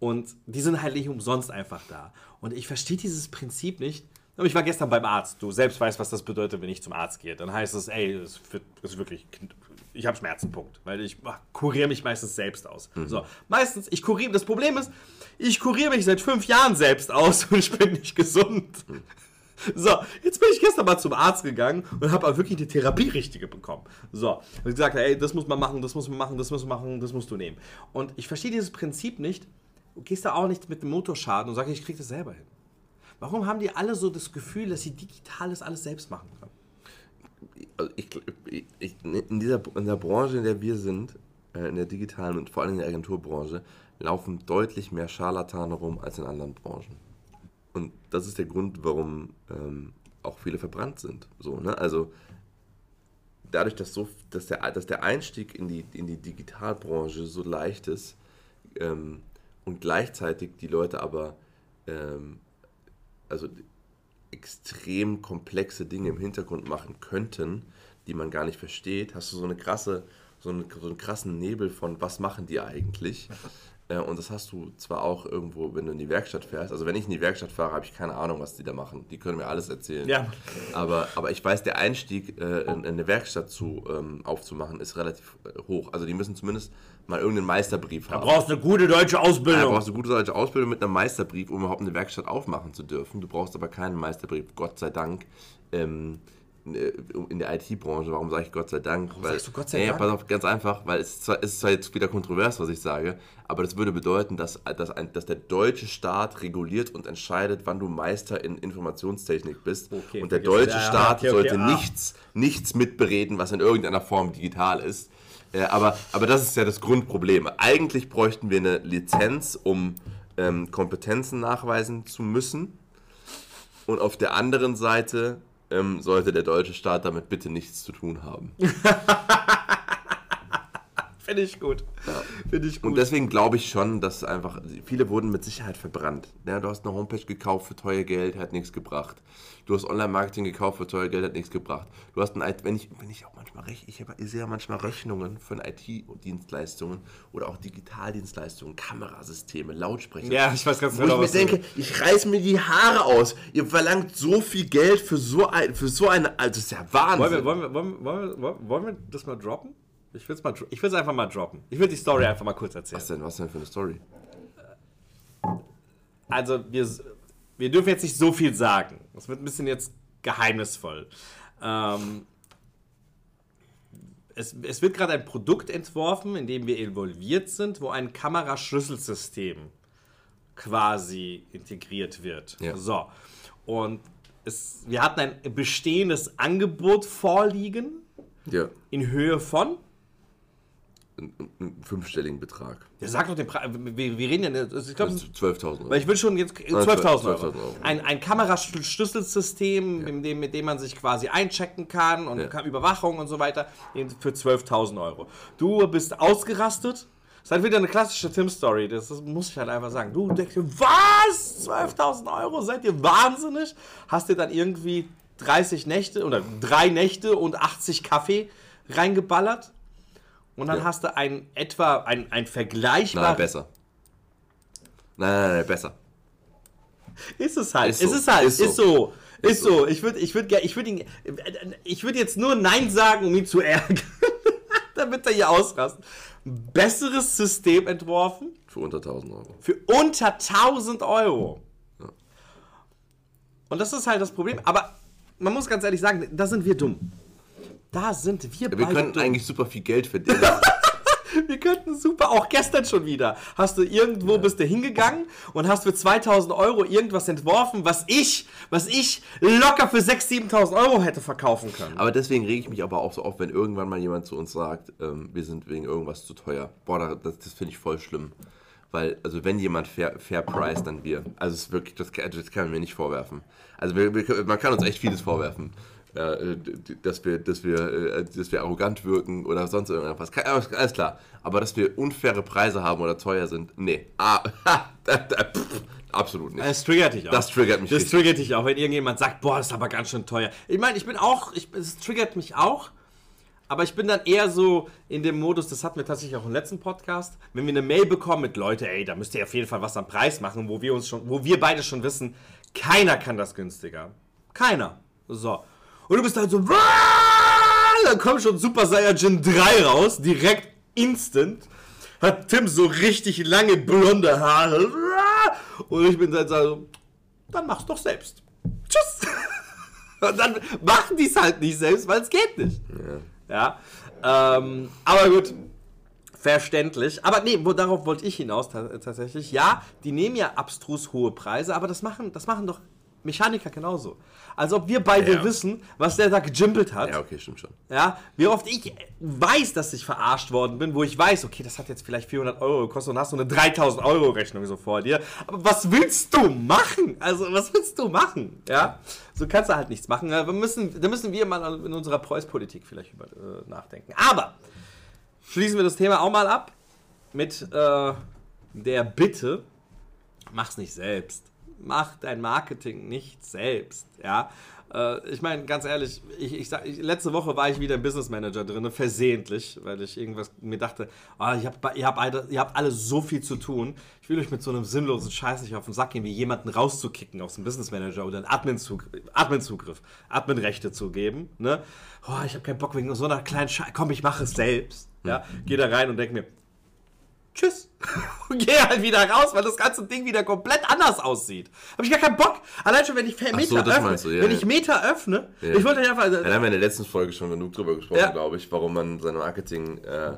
Und die sind halt nicht umsonst einfach da. Und ich verstehe dieses Prinzip nicht. Aber ich war gestern beim Arzt. Du selbst weißt, was das bedeutet, wenn ich zum Arzt gehe. Dann heißt es, ey, es ist wirklich, ich habe Schmerzen, Punkt. Weil ich ach, kuriere mich meistens selbst aus. So, meistens, ich kuriere, das Problem ist, ich kuriere mich seit fünf Jahren selbst aus und ich bin nicht gesund. So, jetzt bin ich gestern mal zum Arzt gegangen und habe wirklich die Therapie richtige bekommen. So, und gesagt, ey, das muss man machen, das muss man machen, das muss man machen, das musst du nehmen. Und ich verstehe dieses Prinzip nicht. Du gehst da auch nicht mit dem Motorschaden und sagst, ich krieg das selber hin. Warum haben die alle so das Gefühl, dass sie digitales alles selbst machen können? Also ich, ich, in, dieser, in der Branche, in der wir sind, äh, in der digitalen und vor allem in der Agenturbranche, laufen deutlich mehr Scharlatane rum als in anderen Branchen. Und das ist der Grund, warum ähm, auch viele verbrannt sind. So, ne? Also dadurch, dass, so, dass, der, dass der Einstieg in die, in die Digitalbranche so leicht ist ähm, und gleichzeitig die Leute aber ähm, also extrem komplexe Dinge im Hintergrund machen könnten, die man gar nicht versteht, hast du so eine krasse, so, eine, so einen krassen Nebel von, was machen die eigentlich? Äh, Und das hast du zwar auch irgendwo, wenn du in die Werkstatt fährst. Also wenn ich in die Werkstatt fahre, habe ich keine Ahnung, was die da machen. Die können mir alles erzählen. Ja. Aber, aber ich weiß, der Einstieg äh, in, in eine Werkstatt zu, ähm, aufzumachen ist relativ äh, hoch. Also die müssen zumindest mal irgendeinen Meisterbrief haben. Du brauchst eine gute deutsche Ausbildung. du brauchst eine gute deutsche Ausbildung mit einem Meisterbrief, um überhaupt eine Werkstatt aufmachen zu dürfen. Du brauchst aber keinen Meisterbrief, Gott sei Dank, ähm, in der IT-Branche. Warum sage ich Gott sei Dank? Warum sagst du Gott sei ja, Dank? pass auf, ganz einfach, weil es ist, zwar, es ist zwar jetzt wieder kontrovers, was ich sage, aber das würde bedeuten, dass, dass, ein, dass der deutsche Staat reguliert und entscheidet, wann du Meister in Informationstechnik bist. Okay, und der deutsche ja, Staat okay, okay, sollte ah. nichts, nichts mitbereden, was in irgendeiner Form digital ist. Äh, aber, aber das ist ja das Grundproblem. Eigentlich bräuchten wir eine Lizenz, um ähm, Kompetenzen nachweisen zu müssen. Und auf der anderen Seite ähm, sollte der deutsche Staat damit bitte nichts zu tun haben. Finde ich gut. Finde ich gut. Und deswegen glaube ich schon, dass einfach, viele wurden mit Sicherheit verbrannt. Ja, du hast eine Homepage gekauft für teuer Geld, hat nichts gebracht. Du hast Online-Marketing gekauft für teuer Geld, hat nichts gebracht. Du hast ein, wenn ich, wenn ich auch manchmal rech, ich, ich sehe ja manchmal Rechnungen von IT-Dienstleistungen oder auch Digitaldienstleistungen, Kamerasysteme, Lautsprecher. ja, ich weiß ganz Wo ich genau, mir denke, ich reiß mir die Haare aus. Ihr verlangt so viel Geld für so ein, für so eine, also das ist ja Wahnsinn. Wollen wir, wollen, wir, wollen, wir, wollen, wir, wollen wir das mal droppen? Ich will es mal, ich will's einfach mal droppen. Ich will die Story einfach mal kurz erzählen. was denn, was denn für eine Story? Also, wir, wir dürfen jetzt nicht so viel sagen. Das wird ein bisschen jetzt geheimnisvoll. Ähm, es, es wird gerade ein Produkt entworfen, in dem wir involviert sind, wo ein Kameraschlüsselsystem quasi integriert wird. Ja. So. Und es, wir hatten ein bestehendes Angebot vorliegen Ja, in Höhe von einen, fünfstelligen Betrag. Ja, sag doch den Preis. Wir, wir reden ja. nicht- Ich glaube, Das ist 12.000 Euro. weil ich will schon jetzt 12.000 12.000 Euro. Euro. Ein, ein Kameraschlüsselsystem, in dem, mit dem man sich quasi einchecken kann und Ja. Überwachung und so weiter für 12.000 Euro. Du bist ausgerastet. Das ist halt wieder eine klassische Tim-Story. Das, das muss ich halt einfach sagen. Du denkst dir, was? 12.000 Euro? Seid ihr wahnsinnig? Hast dir dann irgendwie 30 Nächte oder drei Nächte und 80 Kaffee reingeballert? Und dann Ja. hast du ein etwa ein, ein Nein, vergleichbares. besser. Nein, nein, nein, besser. Ist es halt. Ist Ist, so. es halt. Ist Ist so. so. Ist so. Ich würde ich würd, ich würd ihn. Ich würde jetzt nur Nein sagen, um ihn zu ärgern. Damit er hier ausrastet. Besseres System entworfen Für unter 1000 Euro. für unter 1000 Euro. Und das ist halt das Problem. Aber man muss ganz ehrlich sagen, da sind wir dumm. Da sind wir, Wir beide könnten dumm. eigentlich super viel Geld verdienen. Wir könnten super, auch gestern schon wieder. Hast du irgendwo, bist du hingegangen und hast für 2000 Euro irgendwas entworfen, was ich, was ich locker für 6.000, 7.000 Euro hätte verkaufen können. aber deswegen rege ich mich aber auch so auf, wenn irgendwann mal jemand zu uns sagt, ähm, wir sind wegen irgendwas zu teuer. Boah, da- das, das finde ich voll schlimm. Weil, also wenn jemand fair, fair price, dann wir. Also es ist wirklich, das, kann- das kann man mir nicht vorwerfen. Also wir, wir, man kann uns echt vieles vorwerfen. Äh, d- d- dass wir, dass wir, äh, dass wir arrogant wirken oder sonst irgendwas. Alles klar. Aber dass wir unfaire Preise haben oder teuer sind, nee. Ah, pff, absolut nicht. Es triggert dich auch. Das triggert mich Das richtig. triggert dich auch, wenn irgendjemand sagt, boah, das ist aber ganz schön teuer. Ich meine, ich bin auch, es triggert mich auch, aber ich bin dann eher so in dem Modus, das hatten wir tatsächlich auch im letzten Podcast, wenn wir eine Mail bekommen mit Leute, ey, da müsst ihr auf jeden Fall was am Preis machen, wo wir uns schon, wo wir beide schon wissen, keiner kann das günstiger. Keiner. So. Und du bist halt so, dann kommt schon Super Saiyajin 3 raus, direkt instant. Hat Tim so richtig lange blonde Haare. Und ich bin dann so, dann mach's doch selbst. Tschüss. Und dann machen die es halt nicht selbst, weil es geht nicht. Ja. Ähm, aber gut. Verständlich. Aber nee, wo, darauf wollte ich hinaus ta tatsächlich. Ja, die nehmen ja abstrus hohe Preise, aber das machen, das machen doch Mechaniker genauso. Als ob wir beide Ja. wissen, was der da gejimpelt hat. Ja, okay, stimmt schon. Ja, wie oft ich weiß, dass ich verarscht worden bin, wo ich weiß, okay, das hat jetzt vielleicht 400 Euro gekostet und hast so eine 3000 Euro Rechnung so vor dir. Aber was willst du machen? Also, was willst du machen? Ja, so kannst du halt nichts machen. Wir müssen, da müssen wir mal in unserer Preuß-Politik vielleicht über, äh, nachdenken. Aber schließen wir das Thema auch mal ab mit äh, der Bitte, mach's nicht selbst. Mach dein Marketing nicht selbst. Ja. Äh, ich meine, ganz ehrlich, ich, ich, sag- ich, letzte Woche war ich wieder im Business Manager drin, versehentlich, weil ich irgendwas mir dachte, ah, ich hab, ihr, habt alle, ihr habt alle so viel zu tun. Ich will euch mit so einem sinnlosen Scheiß nicht auf den Sack gehen, wie jemanden rauszukicken aus dem Business Manager oder einen Admin-Zugriff, Admin-Zugriff Admin-Rechte zu geben. Ne? Oh, ich habe keinen Bock wegen so einer kleinen Scheiße. Komm, ich mache es selbst. Ja? Geh da rein und denk mir, Tschüss. Und gehe halt wieder raus, weil das ganze Ding wieder komplett anders aussieht. Habe ich gar keinen Bock. Allein schon, wenn ich Meter so, öffne. du, ja, wenn ja. ich Meter öffne, Ja. ich wollte einfach. Da haben wir in der letzten Folge schon genug drüber gesprochen, glaube ich, warum man sein Marketing äh,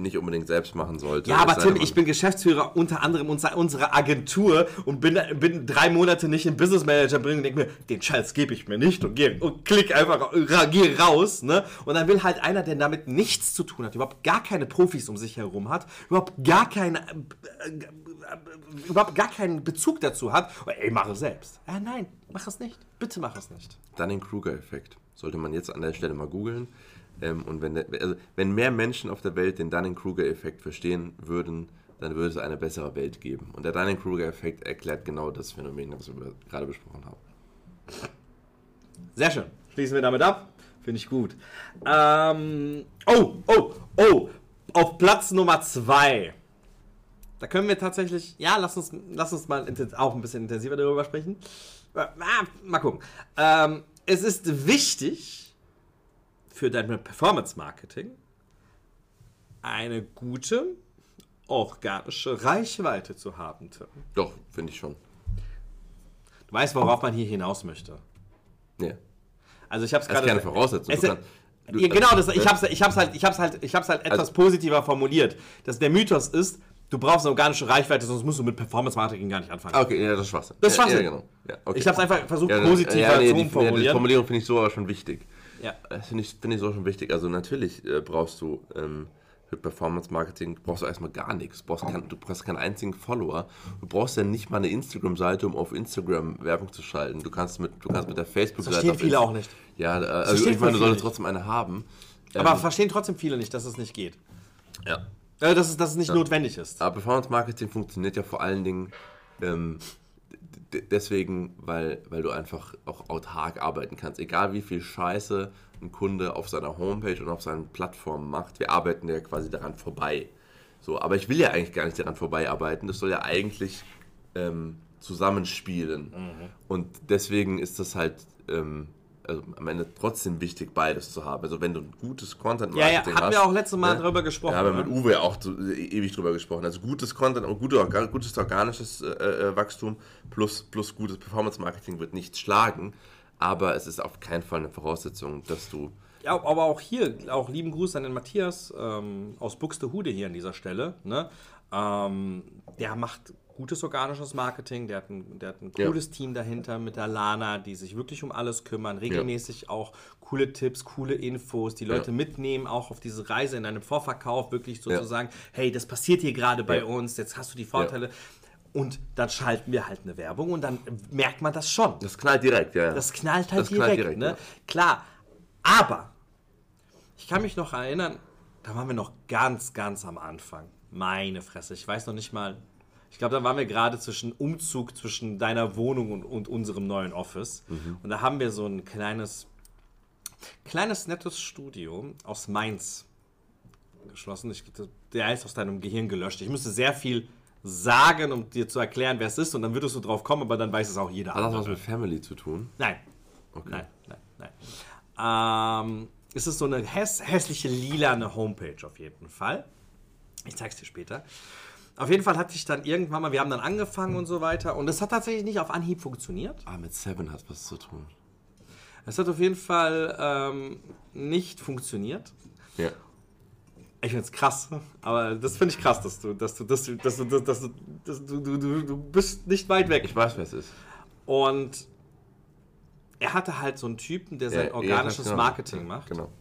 nicht unbedingt selbst machen sollte. Ja, aber Tim, ich bin Geschäftsführer unter anderem unserer, Agentur und bin, bin drei Monate nicht in Business Manager bringen und denke mir, den Scheiß gebe ich mir nicht und, geh, und klick einfach, geh raus. Ne? Und dann will halt einer, der damit nichts zu tun hat, überhaupt gar keine Profis um sich herum hat, überhaupt gar keine, äh, äh, äh, überhaupt gar keinen Bezug dazu hat, oh, ey, mach es selbst. Äh, nein, mach es nicht. Bitte mach es nicht. Dunning-Kruger-Effekt. Sollte man jetzt an der Stelle mal googeln. Ähm, und wenn, der, also, wenn mehr Menschen auf der Welt den Dunning-Kruger-Effekt verstehen würden, dann würde es eine bessere Welt geben. Und der Dunning-Kruger-Effekt erklärt genau das Phänomen, das wir gerade besprochen haben. Sehr schön. Schließen wir damit ab. Finde ich gut. Ähm, oh, oh, oh. Auf Platz Nummer zwei. Da können wir tatsächlich, ja, lass uns, lass uns mal auch ein bisschen intensiver darüber sprechen. Äh, ah, mal gucken. Ähm, es ist wichtig für dein Performance-Marketing eine gute organische Reichweite zu haben, Tim. Doch, finde ich schon. Du weißt, worauf man hier hinaus möchte. Ja. Also ich habe es Das ist gerade. keine Voraussetzung. Es, Du genau, das, ich habe es ich hab's halt, ich hab's halt, ich hab's halt etwas Also- positiver formuliert. Dass der Mythos ist, du brauchst eine organische Reichweite, sonst musst du mit Performance Marketing gar nicht anfangen. Okay, ja, das ist Schwachsinn. Das ist Ja, Schwachsinn. Ja, genau. Ja, okay. Ich habe es einfach versucht, ja, positiver ja, nee, zu die, ja, die formulieren. Formulierung finde ich so aber schon wichtig. Ja. Das finde ich, find ich so schon wichtig. Also natürlich äh, brauchst du ähm, für Performance Marketing brauchst du erstmal gar nichts. Du brauchst, kein, du brauchst keinen einzigen Follower. Du brauchst ja nicht mal eine Instagram-Seite, um auf Instagram Werbung zu schalten. Du kannst mit, du kannst mit der Facebook-Seite. verstehen auf viele auch nicht. Ja, äh, also verstehen ich meine, du solltest trotzdem eine haben. Aber Ähm, verstehen trotzdem viele nicht, dass es nicht geht. ja. Äh, dass, es, dass es nicht notwendig ist. Aber Performance Marketing funktioniert ja vor allen Dingen ähm, deswegen, weil, weil du einfach auch autark arbeiten kannst. Egal wie viel Scheiße ein Kunde auf seiner Homepage und auf seinen Plattformen macht, wir arbeiten ja quasi daran vorbei. So, aber ich will ja eigentlich gar nicht daran vorbeiarbeiten. Das soll ja eigentlich ähm, zusammenspielen. Und deswegen ist das halt ähm, also am Ende trotzdem wichtig, beides zu haben. Also wenn du ein gutes Content Ja, ja, Marketing hatten hast, wir auch letztes Mal ne? drüber gesprochen. Ja, haben wir ne? mit Uwe auch äh, ewig drüber gesprochen. Also gutes Content und gute, orga- gutes organisches äh, äh, Wachstum plus, plus gutes Performance-Marketing wird nichts schlagen. Aber es ist auf keinen Fall eine Voraussetzung, dass du. Ja, aber auch hier, auch lieben Gruß an den Matthias ähm, aus Buxtehude hier an dieser Stelle. Ne? Ähm, der macht gutes organisches Marketing, der hat ein, der hat ein Ja. cooles Team dahinter mit der Lana, die sich wirklich um alles kümmern, regelmäßig auch coole Tipps, coole Infos, die Leute Ja. mitnehmen, auch auf diese Reise in einem Vorverkauf, wirklich sozusagen, hey, das passiert hier gerade bei Ja. uns, jetzt hast du die Vorteile. Und dann schalten wir halt eine Werbung und dann merkt man das schon. Das knallt direkt, ja. ja. Das knallt halt Das knallt direkt, direkt, ne? ja. Klar. Aber ich kann mich noch erinnern, da waren wir noch ganz, ganz am Anfang. Meine Fresse. Ich weiß noch nicht mal. Ich glaube, da waren wir gerade zwischen Umzug zwischen deiner Wohnung und, und unserem neuen Office. Mhm. Und da haben wir so ein kleines, kleines nettes Studio aus Mainz geschlossen. Ich, der ist aus deinem Gehirn gelöscht. Ich müsste sehr viel sagen, um dir zu erklären, wer es ist. Und dann würdest du drauf kommen, aber dann weiß es auch jeder. Hat das was mit Family zu tun? Nein. Nein, nein, nein. Ähm, es ist so eine häss hässliche lilane Homepage auf jeden Fall. Ich zeig's dir später. Auf jeden Fall hatte ich dann irgendwann mal, wir haben dann angefangen und so weiter und es hat tatsächlich nicht auf Anhieb funktioniert. Ah, mit Seven hat was zu tun. Es hat auf jeden Fall ähm, nicht funktioniert. Ja. Ich find's krass, aber das finde ich krass, dass du, dass du, dass du, dass du, dass du, dass du, du, du, du bist nicht weit weg. Ich weiß, wer es ist. Und er hatte halt so einen Typen, der sein Ja, organisches ja, genau. Marketing macht. Genau.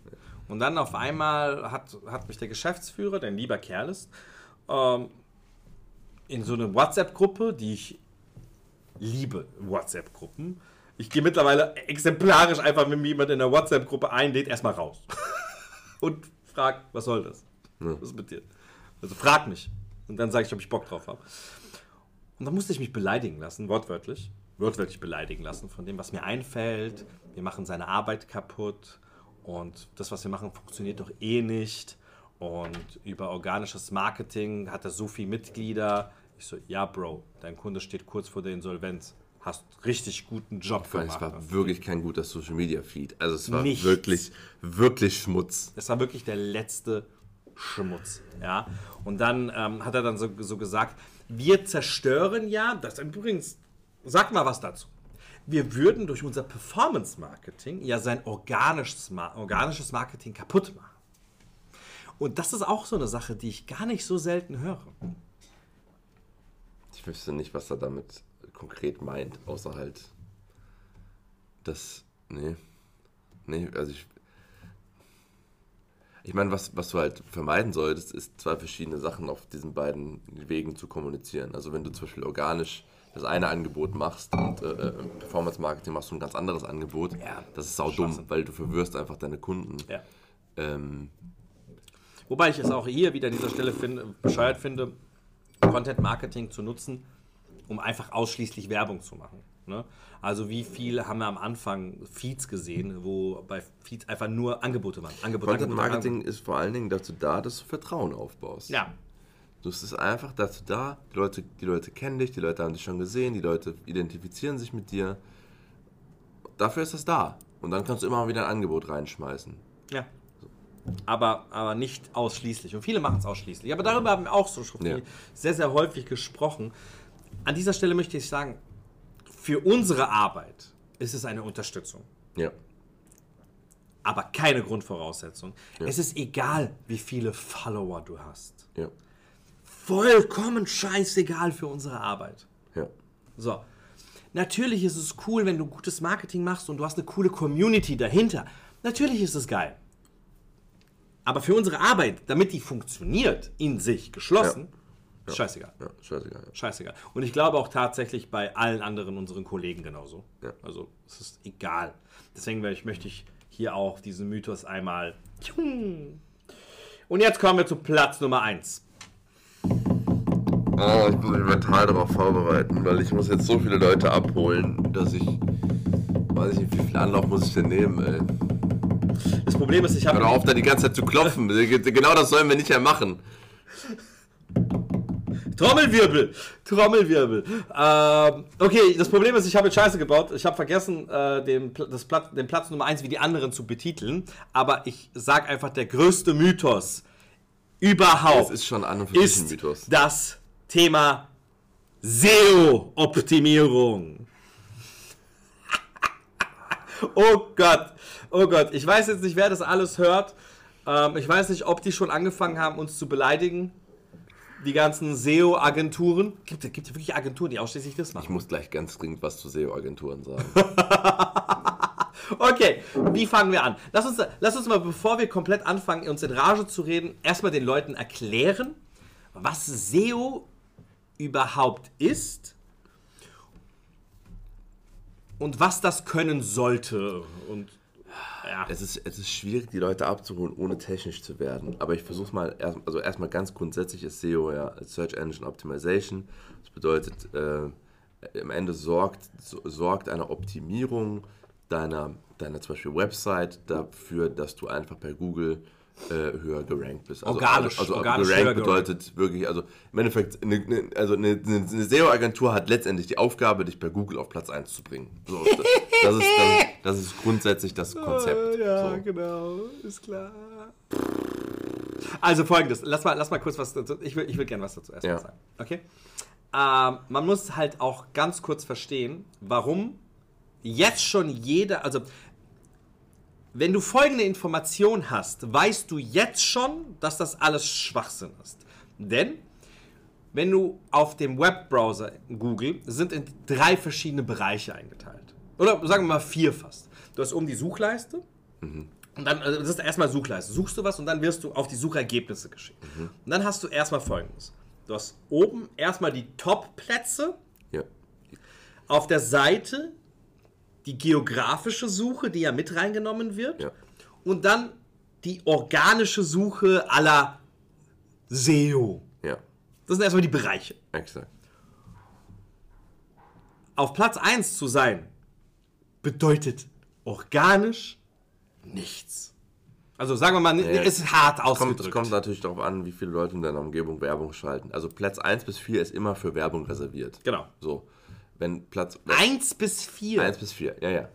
Und dann auf einmal hat, hat mich der Geschäftsführer, der ein lieber Kerl ist, ähm, in so eine WhatsApp-Gruppe, die ich liebe, WhatsApp-Gruppen. Ich gehe mittlerweile exemplarisch einfach, wenn mir jemand in der WhatsApp-Gruppe einlädt, erstmal raus. Und frag, was soll das? Was ist mit dir? Also frag mich. Und dann sage ich, ob ich Bock drauf habe. Und dann musste ich mich beleidigen lassen, wortwörtlich. Wortwörtlich beleidigen lassen von dem, was mir einfällt. Wir machen seine Arbeit kaputt. Und das, was wir machen, funktioniert doch eh nicht. Und über organisches Marketing hat er so viele Mitglieder. Ich so, ja, Bro, dein Kunde steht kurz vor der Insolvenz. Hast richtig guten Job Vor allem, Es gemacht. war wirklich kein guter Social Media Feed. Also es war Nichts. wirklich, wirklich Schmutz. Das war wirklich der letzte Schmutz. Ja? Und dann ähm, hat er dann so, so gesagt, wir zerstören ja, das übrigens, sag mal was dazu. Wir würden durch unser Performance-Marketing ja sein organisches, organisches Marketing kaputt machen. Und das ist auch so eine Sache, die ich gar nicht so selten höre. Ich wüsste nicht, was er damit konkret meint, außer halt das. Nee. Nee, also ich. Ich meine, was, was du halt vermeiden solltest, ist zwei verschiedene Sachen auf diesen beiden Wegen zu kommunizieren. Also wenn du zum Beispiel organisch das eine Angebot machst und äh, äh, Performance Marketing machst du ein ganz anderes Angebot, Ja, das ist sau dumm, weil du verwirrst einfach deine Kunden. Ja. Ähm, Wobei ich es auch hier wieder an dieser Stelle finde, bescheuert finde, Content Marketing zu nutzen, um einfach ausschließlich Werbung zu machen. Ne? Also wie viel haben wir am Anfang Feeds gesehen, wo bei Feeds einfach nur Angebote waren. Angebot, Content Angebot, Marketing ist vor allen Dingen dazu da, dass du Vertrauen aufbaust. Ja, Du es ist einfach dazu da, die Leute, die Leute kennen dich, die Leute haben dich schon gesehen, die Leute identifizieren sich mit dir. Dafür ist das da. Und dann kannst du immer wieder ein Angebot reinschmeißen. ja. Aber, aber nicht ausschließlich. Und viele machen es ausschließlich. Aber darüber haben wir auch so schon Ja. sehr, sehr häufig gesprochen. An dieser Stelle möchte ich sagen, für unsere Arbeit ist es eine Unterstützung. Ja. aber keine Grundvoraussetzung. Es ist egal, wie viele Follower du hast. Ja. Vollkommen scheißegal für unsere Arbeit. Ja. So. Natürlich ist es cool, wenn du gutes Marketing machst und du hast eine coole Community dahinter. Natürlich ist es geil. Aber für unsere Arbeit, damit die funktioniert, in sich geschlossen, ist scheißegal. Ja, scheißegal. Ja. Scheißegal. Und ich glaube auch tatsächlich bei allen anderen unseren Kollegen genauso. Ja. Also es ist egal. Deswegen möchte ich- möchte ich hier auch diesen Mythos einmal. Und jetzt kommen wir zu Platz Nummer 1. Oh, ich muss mich mental darauf vorbereiten, weil ich muss jetzt so viele Leute abholen, dass ich. Weiß ich nicht, wie viel Anlauf muss ich denn nehmen, ey. Das Problem ist, ich Hör habe. doch auf, da die ganze Zeit zu klopfen. Genau das sollen wir nicht mehr machen. Trommelwirbel! Trommelwirbel. Ähm, okay, das Problem ist, ich habe jetzt Scheiße gebaut. Ich habe vergessen, äh, den, das Platz, den Platz Nummer 1 wie die anderen zu betiteln. Aber ich sag einfach, der größte Mythos überhaupt Das ist schon an und für ist Mythos. das Thema SEO-Optimierung. oh Gott, oh Gott. Ich weiß jetzt nicht, wer das alles hört. Ähm, ich weiß nicht, ob die schon angefangen haben, uns zu beleidigen. Die ganzen SEO-Agenturen. Gibt es wirklich Agenturen, die ausschließlich das Ich machen? muss gleich ganz dringend was zu SEO-Agenturen sagen. Okay, wie fangen wir an? Lass uns, lass uns mal, bevor wir komplett anfangen, uns in Rage zu reden, erstmal den Leuten erklären, was SEO überhaupt ist und was das können sollte. Und ja, Es ist, es ist schwierig, die Leute abzuholen, ohne technisch zu werden. Aber ich versuche mal, erst, also erstmal ganz grundsätzlich ist SEO ja Search Engine Optimization. Das bedeutet, äh, am Ende sorgt, so, sorgt eine Optimierung deiner, deiner zum Beispiel Website dafür, dass du einfach bei Google äh, höher gerankt bist. Also, Organisch, Also, also organisch gerankt bedeutet wirklich, also im Endeffekt, eine, eine, also eine, eine SEO-Agentur hat letztendlich die Aufgabe, dich bei Google auf Platz 1 zu bringen. So, das, das, ist, das, das ist grundsätzlich das Konzept. so. genau, ist klar. Also folgendes, lass mal, lass mal kurz was dazu. Ich will, ich will gerne was dazu erstmal Ja. sagen. Okay? Ähm, man muss halt auch ganz kurz verstehen, warum jetzt schon jeder, also wenn du folgende Information hast, weißt du jetzt schon, dass das alles Schwachsinn ist. Denn wenn du auf dem Webbrowser Google sind in drei verschiedene Bereiche eingeteilt. Oder sagen wir mal vier fast. Du hast oben die Suchleiste. Und dann, also das ist erstmal Suchleiste. Suchst du was und dann wirst du auf die Suchergebnisse geschickt. Und dann hast du erstmal folgendes. Du hast oben erstmal die Top-Plätze, Ja. auf der Seite die geografische Suche, die ja mit reingenommen wird. Ja. Und dann die organische Suche aller SEO. Ja, Das sind erstmal die Bereiche. exakt. Auf Platz 1 zu sein, bedeutet organisch nichts. Also sagen wir mal, Ja, es ist hart Kommt, es ausgedrückt. kommt natürlich darauf an, wie viele Leute in deiner Umgebung Werbung schalten. Also Platz 1 bis 4 ist immer für Werbung reserviert. Genau. So. Wenn Platz 1 bis 4. 1 bis 4, ja, ja.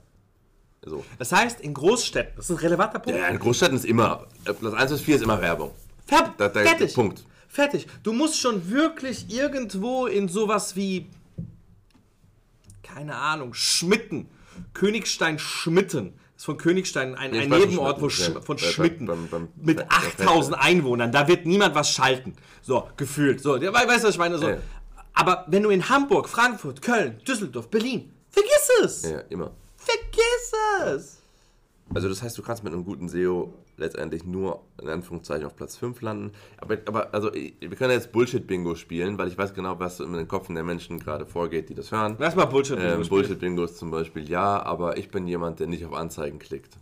So. Das heißt, in Großstädten, das ist ein relevanter Punkt. Ja, in Großstädten ist immer, äh, Platz 1 bis 4 ist immer Werbung. Fer Da- da- fertig. Punkt. Fertig. Du musst schon wirklich irgendwo in sowas wie, keine Ahnung, Schmitten, Königstein Schmitten, ist von Königstein ein, Nee, ein Nebenort wo Sch von ja. Bei- Schmitten beim- beim- mit beim- 8000 Einwohnern. Da wird niemand was schalten. So, gefühlt. So, weißt du, was ich meine? So. Ja. Aber wenn du in Hamburg, Frankfurt, Köln, Düsseldorf, Berlin, vergiss es! Ja, immer. Vergiss es! Also das heißt, du kannst mit einem guten SEO letztendlich nur in Anführungszeichen auf Platz 5 landen. Aber, aber also wir können jetzt Bullshit-Bingo spielen, weil ich weiß genau, was in den Köpfen der Menschen gerade vorgeht, die das hören. Lass mal Bullshit. Ähm, Bullshit-Bingos zum Beispiel ja, aber ich bin jemand, der nicht auf Anzeigen klickt.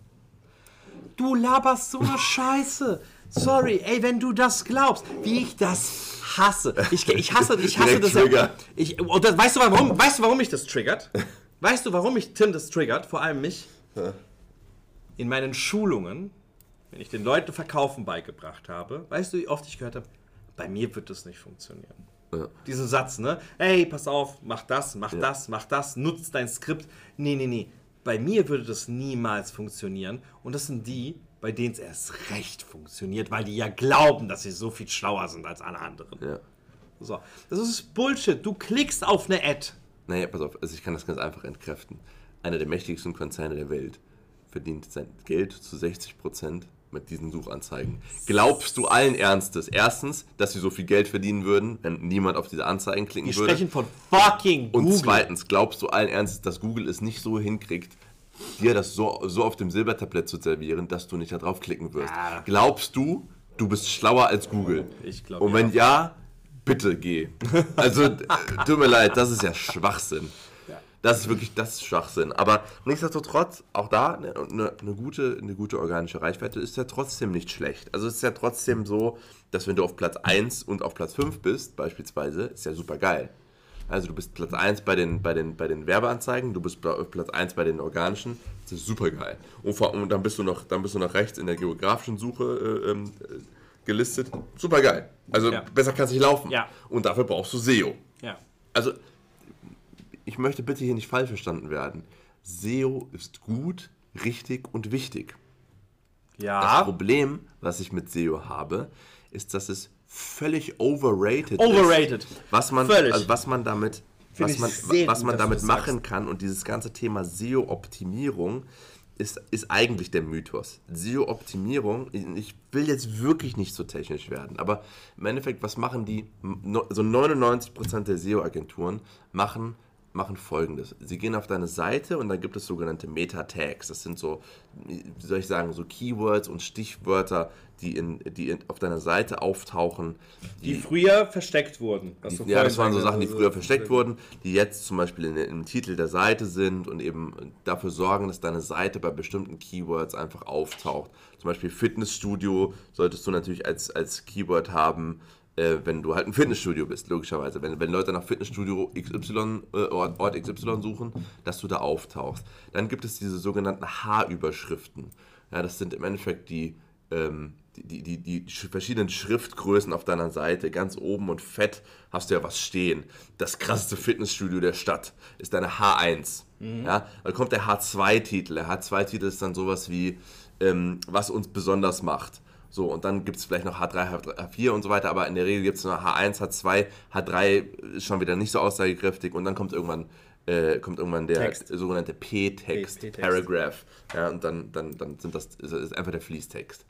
Du laberst so eine Scheiße. Sorry, ey, wenn du das glaubst, wie ich das hasse. Ich, ich hasse, ich hasse das. Ja, Trigger. ich, und das, weißt, du, warum, weißt du, warum mich das triggert? Weißt du, warum mich Tim das triggert? Vor allem mich. In meinen Schulungen, wenn ich den Leuten Verkaufen beigebracht habe, weißt du, wie oft ich gehört habe, bei mir wird das nicht funktionieren. Ja. Diesen Satz, ne? Hey, pass auf, mach das, mach das, mach das, nutzt dein Skript. Nee, nee, nee. Bei mir würde das niemals funktionieren. Und das sind die, bei denen es erst recht funktioniert, weil die ja glauben, dass sie so viel schlauer sind als alle anderen. Ja. So. Das ist Bullshit. Du klickst auf eine Ad. Naja, pass auf, also ich kann das ganz einfach entkräften. Einer der mächtigsten Konzerne der Welt verdient sein Geld zu 60% mit diesen Suchanzeigen. Glaubst du allen Ernstes, erstens, dass sie so viel Geld verdienen würden, wenn niemand auf diese Anzeigen klicken Wir würde? sprechen von fucking Und Google. zweitens, glaubst du allen Ernstes, dass Google es nicht so hinkriegt, dir das so, so auf dem Silbertablett zu servieren, dass du nicht da draufklicken wirst? Ja. Glaubst du, du bist schlauer als Google? Ich glaub, Und wenn ja, bitte geh. Also, tut mir leid, das ist ja Schwachsinn. Das ist wirklich, das ist Schwachsinn. Aber nichtsdestotrotz, auch da, eine, eine, eine, gute, eine gute organische Reichweite ist ja trotzdem nicht schlecht. Also es ist ja trotzdem so, dass wenn du auf Platz 1 und auf Platz 5 bist, beispielsweise, ist ja super geil. Also du bist Platz 1 bei den, bei den, bei den Werbeanzeigen, du bist Platz 1 bei den organischen, das ist super geil. Und, vor, und dann, bist du noch, dann bist du noch rechts in der geografischen Suche äh, ähm, äh, gelistet. Super geil. Also Ja. besser kann es nicht laufen. Ja. Und dafür brauchst du SEO. ja. Also, ich möchte bitte hier nicht falsch verstanden werden. SEO ist gut, richtig und wichtig. Das Ja. Problem, was ich mit SEO habe, ist, dass es völlig overrated, Overrated. ist. Was man, Völlig. also was man damit, was man, was gut, man damit machen sagst. kann und dieses ganze Thema SEO-Optimierung ist, ist eigentlich der Mythos. SEO-Optimierung, ich will jetzt wirklich nicht so technisch werden, aber im Endeffekt, was machen die, so 99% der SEO-Agenturen machen machen folgendes. Sie gehen auf deine Seite und dann gibt es sogenannte Meta-Tags. Das sind so, wie soll ich sagen, so Keywords und Stichwörter, die, in, die in, auf deiner Seite auftauchen. Die früher versteckt wurden. du ja, das waren so. Sachen, die Also, früher versteckt wurden, die jetzt zum Beispiel in, im Titel der Seite sind und eben dafür sorgen, dass deine Seite bei bestimmten Keywords einfach auftaucht. Zum Beispiel Fitnessstudio solltest du natürlich als, als Keyword haben, äh, wenn du halt ein Fitnessstudio bist, logischerweise. Wenn, wenn Leute nach Fitnessstudio XY, äh, Ort, Ort XY suchen, dass du da auftauchst. Dann gibt es diese sogenannten H-Überschriften. Ja, das sind im Endeffekt die, ähm, die, die, die, die sch- verschiedenen Schriftgrößen auf deiner Seite. Ganz oben und fett hast du ja was stehen. Das krasseste Fitnessstudio der Stadt ist deine H1. Ja, dann kommt der H2-Titel. Der H2-Titel ist dann sowas wie, ähm, was uns besonders macht. So, und dann gibt es vielleicht noch H3, H3, H4 und so weiter, aber in der Regel gibt es nur H1, H2, H3 ist schon wieder nicht so aussagekräftig und dann kommt irgendwann, äh, kommt irgendwann der Text. sogenannte P-Text. Paragraph. Ja, und dann, dann, dann sind das, ist einfach der Fließtext.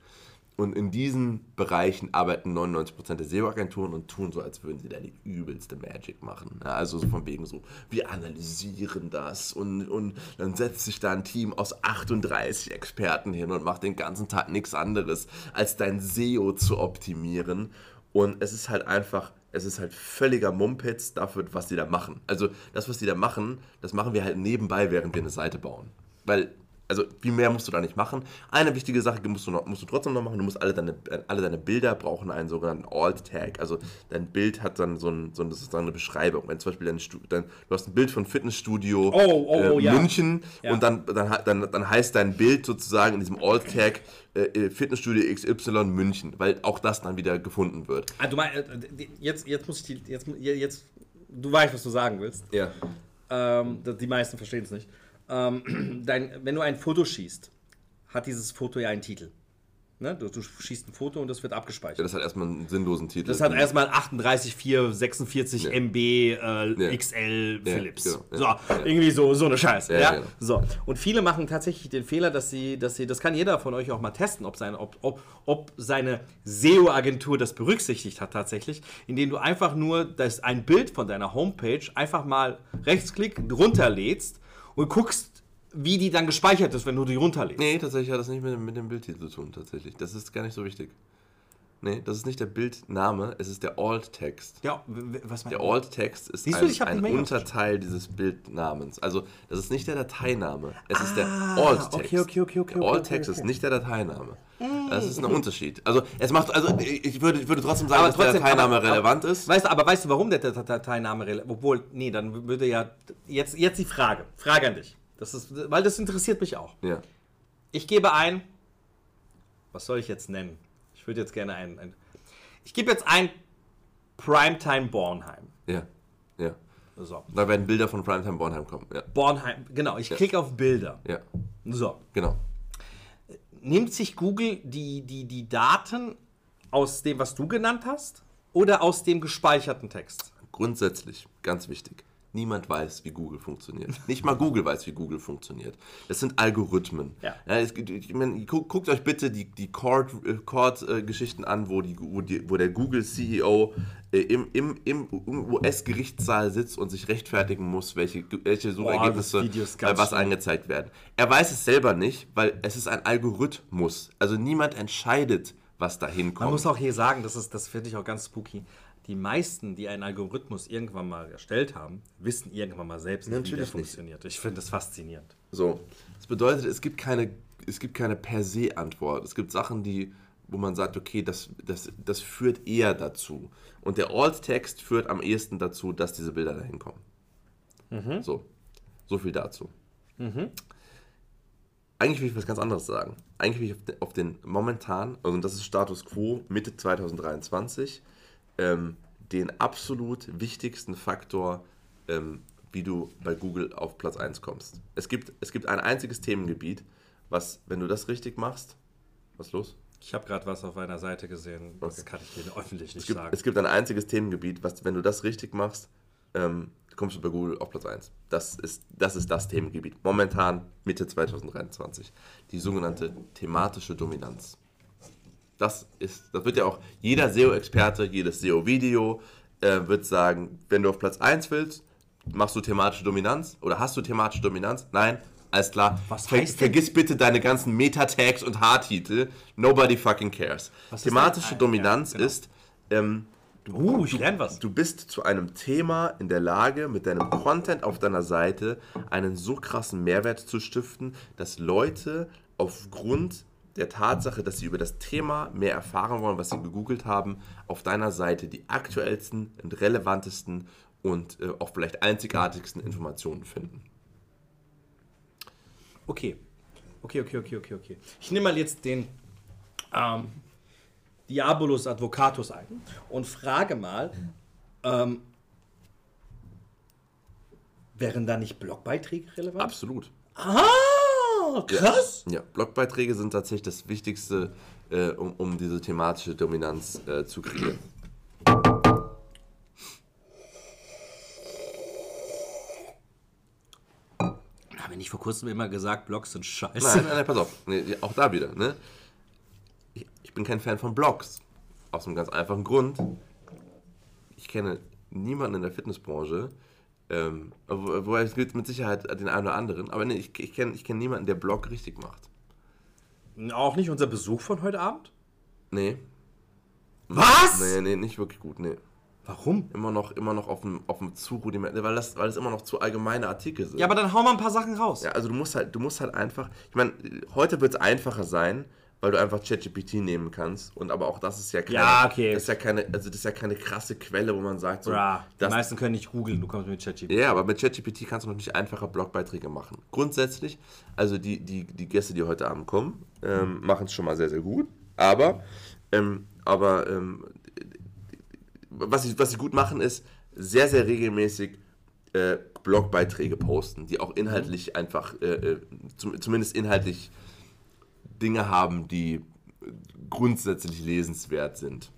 Und in diesen Bereichen arbeiten 99% der SEO-Agenturen und tun so, als würden sie da die übelste Magic machen. Ja, also so von wegen so, wir analysieren das und, und dann setzt sich da ein Team aus 38 Experten hin und macht den ganzen Tag nichts anderes, als dein SEO zu optimieren. Und es ist halt einfach, es ist halt völliger Mumpitz dafür, was die da machen. Also das, was die da machen, das machen wir halt nebenbei, während wir eine Seite bauen. Weil also viel mehr musst du da nicht machen. Eine wichtige Sache musst du, noch, musst du trotzdem noch machen. Du musst alle deine, alle deine Bilder brauchen einen sogenannten Alt-Tag. Also dein Bild hat dann so, ein, so eine, sozusagen eine Beschreibung. Wenn zum Beispiel dein, dein, du hast ein Bild von Fitnessstudio Oh, oh, oh, äh, ja. München Ja. und dann, dann, dann, dann heißt dein Bild sozusagen in diesem Alt-Tag äh, äh, Fitnessstudio XY München, weil auch das dann wieder gefunden wird. Ah, du meinst, äh, jetzt, jetzt muss ich die, jetzt, jetzt, du weißt, was du sagen willst. Ja. Ähm, die meisten verstehen es nicht. Ähm, dein, wenn du ein Foto schießt, hat dieses Foto ja einen Titel. Ne? Du, du schießt ein Foto und das wird abgespeichert. Ja, das hat erstmal einen sinnlosen Titel. Das hat erstmal 38, 4, 46 Ja. MB äh, Ja. XL Philips. genau. So, irgendwie so, so eine Scheiße. Ja, Ja, genau. So. Und viele machen tatsächlich den Fehler, dass sie, dass sie, das kann jeder von euch auch mal testen, ob seine, ob, ob, ob seine SEO-Agentur das berücksichtigt hat tatsächlich, indem du einfach nur das, ein Bild von deiner Homepage einfach mal rechtsklick runterlädst und guckst, wie die dann gespeichert ist, wenn du die runterlädst. Nee, tatsächlich hat das nicht mit, dem- mit dem Bildtitel zu tun, tatsächlich. Das ist gar nicht so wichtig. Nee, das ist nicht der Bildname, es ist der Alt-Text. Ja, was Der meinst du? Alt-Text ist Siehst du, ein, hab ein Unterteil dieses Bildnamens. Also, das ist nicht der Dateiname, es ist der Ah, Alt-Text. okay, okay, okay, okay, Der okay, Alt-Text okay, ist nicht der Dateiname. Das ist ein Unterschied. Also, es macht, also, ich würde, ich würde trotzdem sagen, Aber dass der trotzdem, Dateiname aber- relevant ist. Weißt du, aber weißt du, warum der Dat- Dateiname relevant Obwohl, nee, dann würde ja. Jetzt, jetzt die Frage. Frage an dich. Das ist, weil das interessiert mich auch. Ja. Ich gebe ein. Was soll ich jetzt nennen? Ich würde jetzt gerne ein. ein ich gebe jetzt ein Primetime Bornheim. Ja. Ja. So. Da werden Bilder von Primetime Bornheim kommen. Ja. Bornheim, genau. Ich klicke auf Bilder. Ja. So. Genau. Nimmt sich Google die, die, die Daten aus dem, was du genannt hast? Oder aus dem gespeicherten Text? Grundsätzlich, ganz wichtig. Niemand weiß, wie Google funktioniert. Nicht mal Google weiß, wie Google funktioniert. Das sind Algorithmen. Ja. es, gibt- ich meine, guckt, guckt euch bitte die, die Court-Geschichten Court, äh, Geschichten an, wo, die, wo, die, wo der Google-CEO äh, im, im, im US-Gerichtssaal sitzt und sich rechtfertigen muss, welche, welche Suchergebnisse bei ganz was angezeigt werden. Er weiß es selber nicht, weil es ist ein Algorithmus. Also niemand entscheidet, was dahin kommt. Man muss auch hier sagen, das, ist, das finde ich auch ganz spooky. Die meisten, die einen Algorithmus irgendwann mal erstellt haben, wissen irgendwann mal selbst, nicht, wie der Natürlich nicht. funktioniert. Ich finde das faszinierend. So, das bedeutet, es gibt keine, es gibt keine per se Antwort. Es gibt Sachen, die, wo man sagt, okay, das, das, das führt eher dazu. Und der Alt-Text führt am ehesten dazu, dass diese Bilder dahin kommen. So, so viel dazu. Eigentlich will ich was ganz anderes sagen. Eigentlich will ich auf den, auf den momentan, also das ist Status Quo Mitte 2023, ähm, den absolut wichtigsten Faktor, ähm, wie du bei Google auf Platz 1 kommst. Es gibt, es gibt ein einziges Themengebiet, was, wenn du das richtig machst, was ist los? Ich habe gerade was auf einer Seite gesehen, das kann ich dir öffentlich nicht Es gibt, sagen. es gibt ein einziges Themengebiet, was, wenn du das richtig machst, ähm, kommst du bei Google auf Platz 1. Das ist, das ist das Themengebiet. Momentan Mitte 2023. Die sogenannte thematische Dominanz. Das ist, das wird ja auch jeder SEO-Experte, jedes SEO-Video äh, wird sagen, wenn du auf Platz 1 willst, machst du thematische Dominanz oder hast du thematische Dominanz? Nein, alles klar. Was Ver heißt denn- vergiss bitte deine ganzen Meta-Tags und Haartitel. Nobody fucking cares. Was ist Thematische Ah, Dominanz ja, genau. ist, ähm, uh, ich lerne was. Du bist zu einem Thema in der Lage, mit deinem Content auf deiner Seite einen so krassen Mehrwert zu stiften, dass Leute aufgrund der Tatsache, dass sie über das Thema mehr erfahren wollen, was sie gegoogelt haben, auf deiner Seite die aktuellsten und relevantesten und äh, auch vielleicht einzigartigsten Informationen finden. Okay. Okay, okay, okay, okay, okay. Ich nehme mal jetzt den ähm, Diabolus Advocatus ein und frage mal, ähm, wären da nicht Blogbeiträge relevant? Absolut. Krass. Ja, Blogbeiträge sind tatsächlich das Wichtigste, äh, um, um diese thematische Dominanz äh, zu kreieren. Habe ich nicht vor kurzem immer gesagt, Blogs sind scheiße? Nein, nein, nein, pass auf. Nee, auch da wieder. Ne? Ich, ich bin kein Fan von Blogs. Aus einem ganz einfachen Grund. Ich kenne niemanden in der Fitnessbranche, ähm, wo, wo es gibt mit Sicherheit den einen oder anderen, aber nee, ich, ich kenne ich kenn niemanden, der Blog richtig macht. Auch nicht unser Besuch von heute Abend? Nee. Was? Nee, nee, nicht wirklich gut, nee. Warum? Immer noch, immer noch auf dem, auf dem zu rudiment, weil das, weil das immer noch zu allgemeine Artikel sind. Ja, aber dann hau mal ein paar Sachen raus. Ja, also du musst halt, du musst halt einfach, ich meine, heute wird es einfacher sein, weil du einfach ChatGPT nehmen kannst und aber auch das ist ja keine, Ja, okay. das ist ja keine, also das ist ja keine krasse Quelle, wo man sagt, so, Bra, die meisten können nicht googeln, du kommst mit ChatGPT. ja, aber mit ChatGPT kannst du noch nicht einfacher Blogbeiträge machen. Grundsätzlich, also die, die, die Gäste, die heute Abend kommen, ähm, machen es schon mal sehr, sehr gut, aber, ähm, aber ähm, was, sie, was sie gut machen, ist sehr, sehr regelmäßig äh, Blogbeiträge posten, die auch inhaltlich einfach, äh, äh, zum, zumindest inhaltlich Dinge haben, die grundsätzlich lesenswert sind.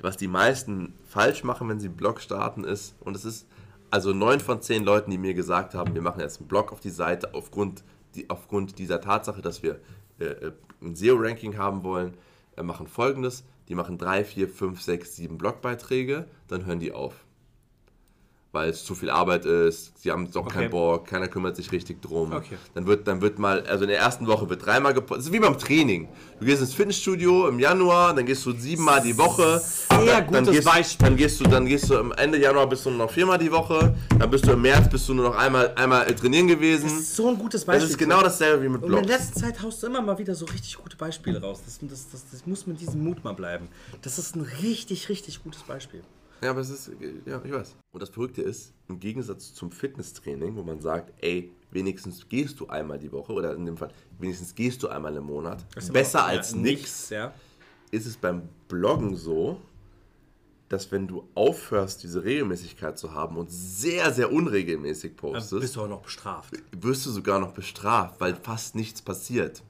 Was die meisten falsch machen, wenn sie einen Blog starten, ist, und es ist also neun von zehn Leuten, die mir gesagt haben, wir machen jetzt einen Blog auf die Seite aufgrund, die, aufgrund dieser Tatsache, dass wir äh, äh, ein SEO-Ranking haben wollen, äh, machen folgendes. Die machen drei, vier, fünf, sechs, sieben Blogbeiträge, dann hören die auf weil es zu viel Arbeit ist, sie haben doch Okay. keinen Bock, keiner kümmert sich richtig drum. Okay. Dann wird, dann wird mal, also in der ersten Woche wird dreimal gepostet. Das ist wie beim Training. Du gehst ins Fitnessstudio im Januar, dann gehst du siebenmal die Woche. Sehr dann, dann gutes gehst, Beispiel. Dann gehst du, dann gehst du am Ende Januar bist du nur noch viermal die Woche. Dann bist du im März bist du nur noch einmal, einmal trainieren gewesen. Das ist so ein gutes Das Beispiel. ist genau dasselbe wie mit Und in Blogs. letzter Zeit haust du immer mal wieder so richtig gute Beispiele raus. Das, das, das, das muss mit diesem Mut mal bleiben. Das ist ein richtig, richtig gutes Beispiel. Ja, aber es ist, ja, ich weiß. Und das Verrückte ist, im Gegensatz zum Fitnesstraining, wo man sagt, ey, wenigstens gehst du einmal die Woche oder in dem Fall, wenigstens gehst du einmal im Monat, besser als ja, nix, Ja. ist es beim Bloggen so, dass wenn du aufhörst, diese Regelmäßigkeit zu haben und sehr, sehr unregelmäßig Dann postest, bist du auch noch bestraft. wirst du sogar noch bestraft, weil fast nichts passiert.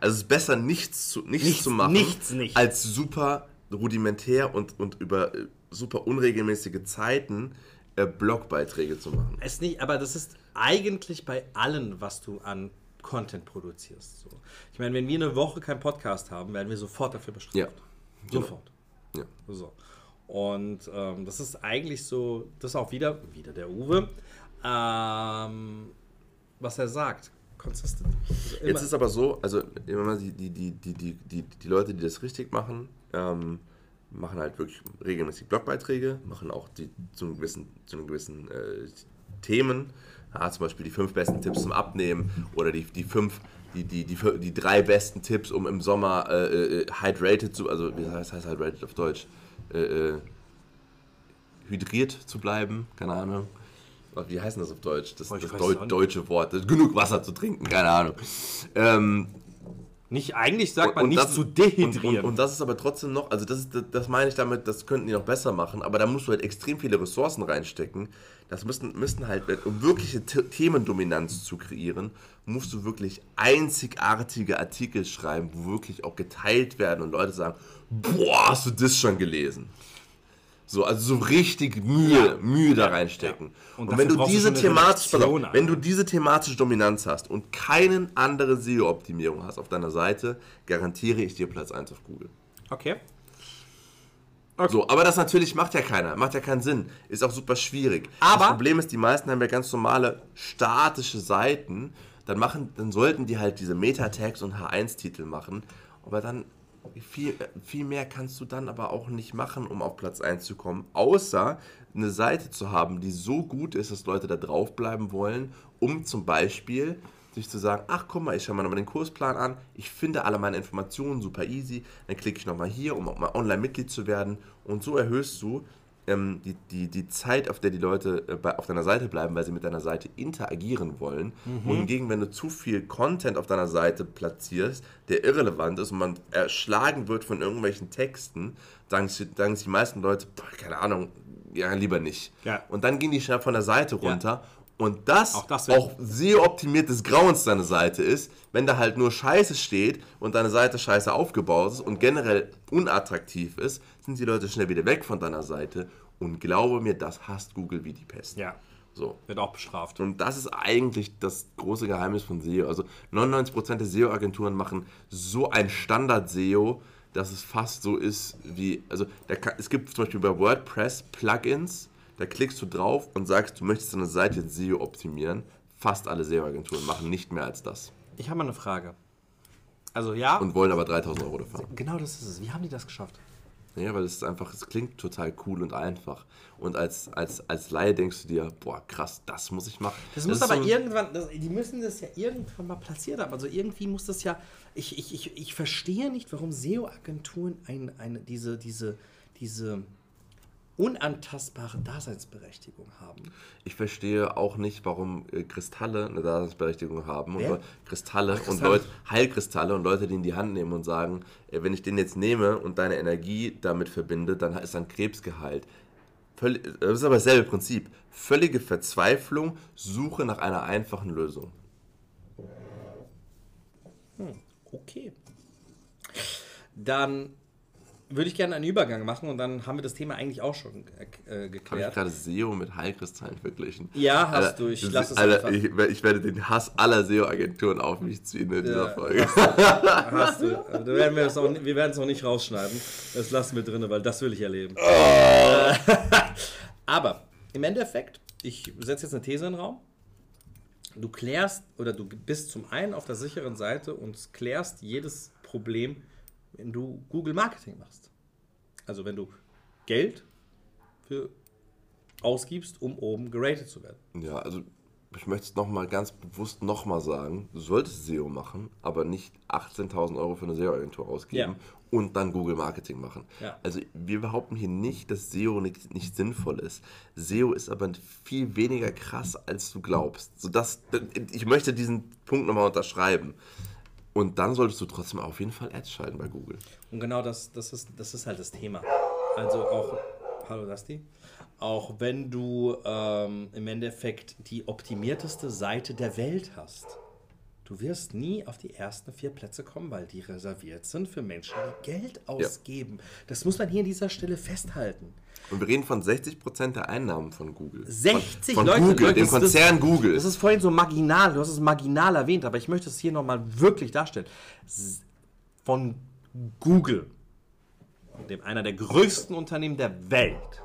Also es ist besser, nichts zu, nichts Nichts- zu machen, nichts nicht. als super rudimentär und, und über äh, super unregelmäßige Zeiten äh, Blogbeiträge zu machen. Es nicht, aber das ist eigentlich bei allen, was du an Content produzierst. So. Ich meine, wenn wir eine Woche keinen Podcast haben, werden wir sofort dafür bestraft. Ja. Sofort. Ja. So. Und ähm, das ist eigentlich so, das ist auch wieder, wieder der Uwe, ähm, was er sagt. Consistent. Also Jetzt ist aber so, also immer mal die, die, die, die, die, die, die Leute, die das richtig machen, ähm, machen halt wirklich regelmäßig Blogbeiträge, machen auch die zu einem gewissen, zu einem gewissen äh, Themen, ja, zum Beispiel die fünf besten Tipps zum Abnehmen oder die, die fünf, die, die, die, die drei besten Tipps, um im Sommer äh, äh, hydrated zu, also wie heißt, heißt hydrated auf Deutsch? Äh, äh, hydriert zu bleiben, keine Ahnung. Wie heißt das auf Deutsch? Das, Oh, das Deu deutsche Wort. Das, genug Wasser zu trinken, keine Ahnung. Ähm, nicht, eigentlich sagt man und nicht das- zu dehydrieren. und, und das ist aber trotzdem noch, also das, ist, das meine ich damit, das könnten die noch besser machen, aber da musst du halt extrem viele Ressourcen reinstecken. Das müssten, müssten halt, um wirkliche The Themendominanz zu kreieren, musst du wirklich einzigartige Artikel schreiben, wo wirklich auch geteilt werden und Leute sagen, boah, hast du das schon gelesen? So, also so richtig Mühe, Ja. Mühe da reinstecken. Ja. Und Und, wenn du diese thematische, wenn du diese thematische Dominanz hast und keine andere SEO-Optimierung hast auf deiner Seite, garantiere ich dir Platz 1 auf Google. okay. So, aber das natürlich macht ja keiner, macht ja keinen Sinn, ist auch super schwierig. Aber- das Problem ist, die meisten haben ja ganz normale statische Seiten, dann machen, dann sollten die halt diese Meta-Tags und H1-Titel machen, aber dann viel, viel mehr kannst du dann aber auch nicht machen, um auf Platz 1 zu kommen, außer eine Seite zu haben, die so gut ist, dass Leute da draufbleiben wollen, um zum Beispiel sich zu sagen, ach guck mal, ich schaue mir nochmal den Kursplan an, ich finde alle meine Informationen super easy, dann klicke ich nochmal hier, um auch mal Online-Mitglied zu werden. Und so erhöhst du ähm, die, die, die Zeit, auf der die Leute äh, bei, auf deiner Seite bleiben, weil sie mit deiner Seite interagieren wollen. Und hingegen, wenn du zu viel Content auf deiner Seite platzierst, der irrelevant ist und man erschlagen wird von irgendwelchen Texten, sagen, sie- sagen sich die meisten Leute, boah, keine Ahnung, ja, lieber nicht. Ja. Und dann gehen die schnell von der Seite runter. Und das Auch auch, das wird- SEO-optimiert des Grauens deine Seite ist, wenn da halt nur Scheiße steht und deine Seite scheiße aufgebaut ist und generell unattraktiv ist, sind die Leute schnell wieder weg von deiner Seite. Und glaube mir, das hasst Google wie die Pest. Ja, So. wird auch bestraft. Und das ist eigentlich das große Geheimnis von SEO. Also 99% der SEO-Agenturen machen so ein Standard-SEO, dass es fast so ist wie, also kann, es gibt zum Beispiel bei WordPress Plugins, da klickst du drauf und sagst, du möchtest deine Seite jetzt SEO optimieren. Fast alle SEO-Agenturen machen nicht mehr als das Ich habe mal eine Frage. Also ja, und wollen aber 3000 Euro dafür. genau das ist es. Wie haben die das geschafft? Ja, weil es ist einfach, es klingt total cool und einfach. Und als, als, als Laie denkst du dir, boah, krass, das muss ich machen. Das, muss ist aber so irgendwann, das, die müssen das ja irgendwann mal platziert haben. Also irgendwie muss das ja, ich, ich, ich, ich verstehe nicht, warum SEO-Agenturen ein, eine, diese, diese, diese unantastbare Daseinsberechtigung haben. Ich verstehe auch nicht, warum äh, Kristalle eine Daseinsberechtigung haben. Und Kristalle, und Kristalle. Leute, Heilkristalle und Leute, die in die Hand nehmen und sagen, äh, wenn ich den jetzt nehme und deine Energie damit verbinde, dann ist dann Krebs geheilt. Völlig, das ist aber dasselbe Prinzip. Völlige Verzweiflung, Suche nach einer einfachen Lösung. Okay. dann würde ich gerne einen Übergang machen und dann haben wir das Thema eigentlich auch schon äh, Habe ich geklärt. gerade SEO mit Heilkristallen verglichen? Ja, hast Alter, du. Ich das lass ist- es Alter, einfach. ich, ich werde den Hass aller SEO-Agenturen auf mich ziehen in dieser Ja, Folge. Hast du. Also, da werden wir, es auch, wir werden es auch nicht rausschneiden. Das lassen wir drin, weil das will ich erleben. Oh. Aber im Endeffekt, ich setze jetzt eine These in den Raum. Du klärst oder du bist zum einen auf der sicheren Seite und klärst jedes Problem, wenn du Google Marketing machst. Also wenn du Geld für ausgibst, um oben geratet zu werden. Ja, also ich möchte es nochmal ganz bewusst nochmal sagen. Du solltest SEO machen, aber nicht 18.000 Euro für eine SEO-Agentur ausgeben Ja. und dann Google Marketing machen. Ja. Also wir behaupten hier nicht, dass SEO nicht, nicht sinnvoll ist. SEO ist aber viel weniger krass, als du glaubst. So das, ich möchte diesen Punkt nochmal unterschreiben. Und dann solltest du trotzdem auf jeden Fall Ads schalten bei Google. Und genau das, das, ist, das ist halt das Thema. Also auch, hallo Dusty, auch wenn du ähm, im Endeffekt die optimierteste Seite der Welt hast, du wirst nie auf die ersten vier Plätze kommen, weil die reserviert sind für Menschen, die Geld ausgeben. Das muss man hier an dieser Stelle festhalten. Und wir reden von 60% der Einnahmen von Google. 60 von, von Leute, Google, Leute, dem das- das- Konzern Google. Das ist vorhin so marginal, du hast es marginal erwähnt, aber ich möchte es hier nochmal wirklich darstellen. Von Google, dem einer der größten Unternehmen der Welt,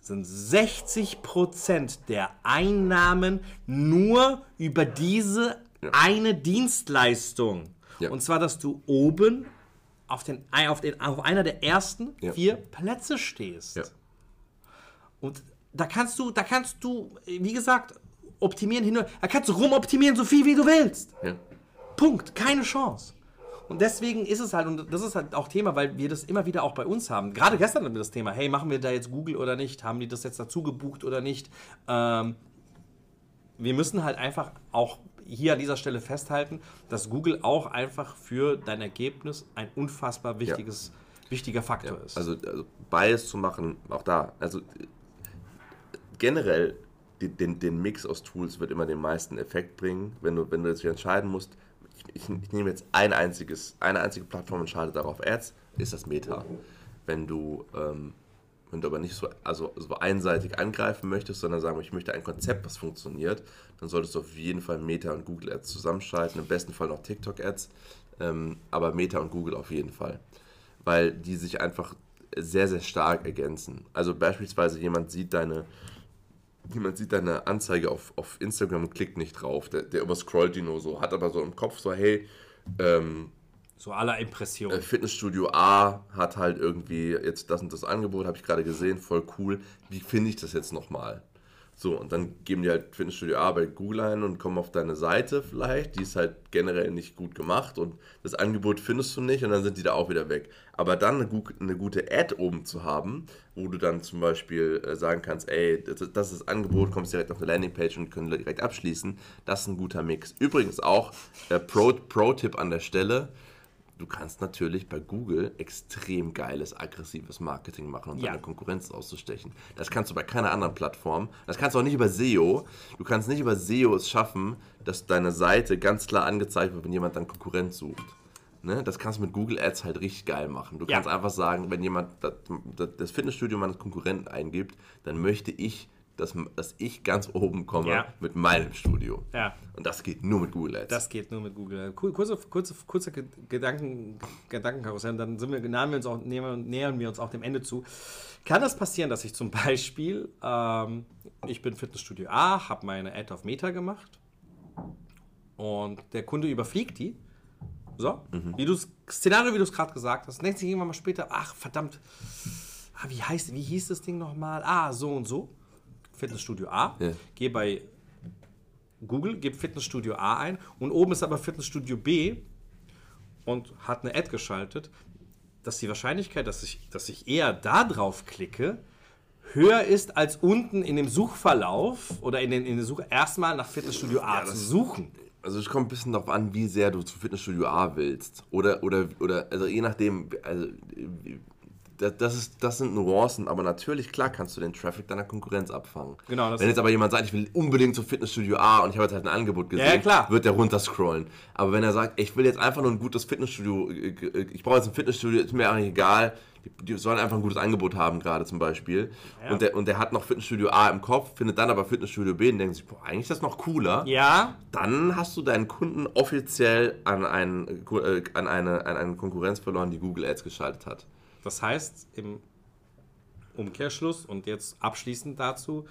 sind 60% der Einnahmen nur über diese eine Dienstleistung. Ja. Und zwar, dass du oben auf, den, auf, den, auf einer der ersten Ja. vier Plätze stehst. Ja. Und da kannst du, da kannst du, wie gesagt, optimieren hin da kannst du rumoptimieren, so viel wie du willst. Ja. Punkt. Keine Chance. Und deswegen ist es halt, und das ist halt auch Thema, weil wir das immer wieder auch bei uns haben. Gerade gestern hatten wir das Thema, hey, machen wir da jetzt Google oder nicht? Haben die das jetzt dazu gebucht oder nicht? Ähm, wir müssen halt einfach auch hier an dieser Stelle festhalten, dass Google auch einfach für dein Ergebnis ein unfassbar wichtiges, wichtiger Faktor ist. Also, also Bias zu machen, auch da. Also generell den, den Mix aus Tools wird immer den meisten Effekt bringen. Wenn du, wenn du jetzt entscheiden musst, ich, ich, ich nehme jetzt ein einziges, eine einzige Plattform und schalte darauf Ads, ist das Meta. Wenn du, ähm, wenn du aber nicht so, also, so einseitig angreifen möchtest, sondern sagen, ich möchte ein Konzept, was funktioniert, dann solltest du auf jeden Fall Meta und Google Ads zusammenschalten, im besten Fall noch TikTok Ads, ähm, aber Meta und Google auf jeden Fall weil die sich einfach sehr, sehr stark ergänzen. Also beispielsweise jemand sieht deine, jemand sieht deine Anzeige auf, auf Instagram und klickt nicht drauf, der, der überscrollt die nur so, hat aber so im Kopf so, hey, ähm, so aller Impression. äh, Fitnessstudio A hat halt irgendwie jetzt das und das Angebot, habe ich gerade gesehen, voll cool. Wie finde ich das jetzt nochmal? So, und dann geben die halt Fitnessstudio A bei Google ein und kommen auf deine Seite vielleicht. Die ist halt generell nicht gut gemacht und das Angebot findest du nicht und dann sind die da auch wieder weg. Aber dann eine, gu eine gute Ad oben zu haben, wo du dann zum Beispiel äh, sagen kannst, ey, das, ist- das ist das Angebot, kommst direkt auf eine Landingpage und können direkt abschließen. Das ist ein guter Mix. Übrigens auch, äh, Pro-Tipp Pro an der Stelle, du kannst natürlich bei Google extrem geiles, aggressives Marketing machen, um Ja. deine Konkurrenz auszustechen. Das kannst du bei keiner anderen Plattform. Das kannst du auch nicht über SEO. Du kannst nicht über SEO es schaffen, dass deine Seite ganz klar angezeigt wird, wenn jemand dann Konkurrent sucht. Ne? Das kannst du mit Google Ads halt richtig geil machen. Du Ja. kannst einfach sagen, wenn jemand das, das- das Fitnessstudio meines Konkurrenten eingibt, dann möchte ich, dass, dass ich ganz oben komme Ja. mit meinem Studio. Ja. Und das geht nur mit Google Ads. Das geht nur mit Google. Cool, kurze, kurze, kurze Ge- Gedanken, Gedankenkarussell, dann sind wir, nähern, wir uns auch, nähern, wir uns auch dem Ende zu. Kann es passieren, dass ich zum Beispiel, ähm, ich bin Fitnessstudio A, habe meine Ad auf Meta gemacht und der Kunde überfliegt die. So, wie du's, Szenario, wie du es gerade gesagt hast, denkt sich irgendwann mal später, ach verdammt, ah, wie, heißt, wie hieß das Ding nochmal? Ah, so und so. Fitnessstudio A. Ja. Gehe bei Google, gebe Fitnessstudio A ein und oben ist aber Fitnessstudio B und hat eine Ad geschaltet, dass die Wahrscheinlichkeit, dass ich, dass ich eher da drauf klicke, höher ist als unten in dem Suchverlauf oder in den, in der Suche erstmal nach Fitnessstudio A zu suchen. Also es kommt ein bisschen darauf an, wie sehr du zu Fitnessstudio A willst. Oder, oder, oder, also je nachdem, also das, ist, das sind Nuancen, aber natürlich, klar, kannst du den Traffic deiner Konkurrenz abfangen. Genau, Wenn jetzt aber jemand sagt, ich will unbedingt zum Fitnessstudio A und ich habe jetzt halt ein Angebot gesehen, ja, klar. wird der runterscrollen. Aber wenn er sagt, ich will jetzt einfach nur ein gutes Fitnessstudio, äh, äh, ich brauche jetzt ein Fitnessstudio, ist mir eigentlich egal, die, die sollen einfach ein gutes Angebot haben, gerade zum Beispiel. Ja. Und, der, und der hat noch Fitnessstudio A im Kopf, findet dann aber Fitnessstudio B und denkt sich, boah, eigentlich ist das noch cooler. Ja, Dann hast du deinen Kunden offiziell an, einen, äh, an, eine, an eine Konkurrenz verloren, die Google Ads geschaltet hat. Das heißt im Umkehrschluss und jetzt abschließend dazu,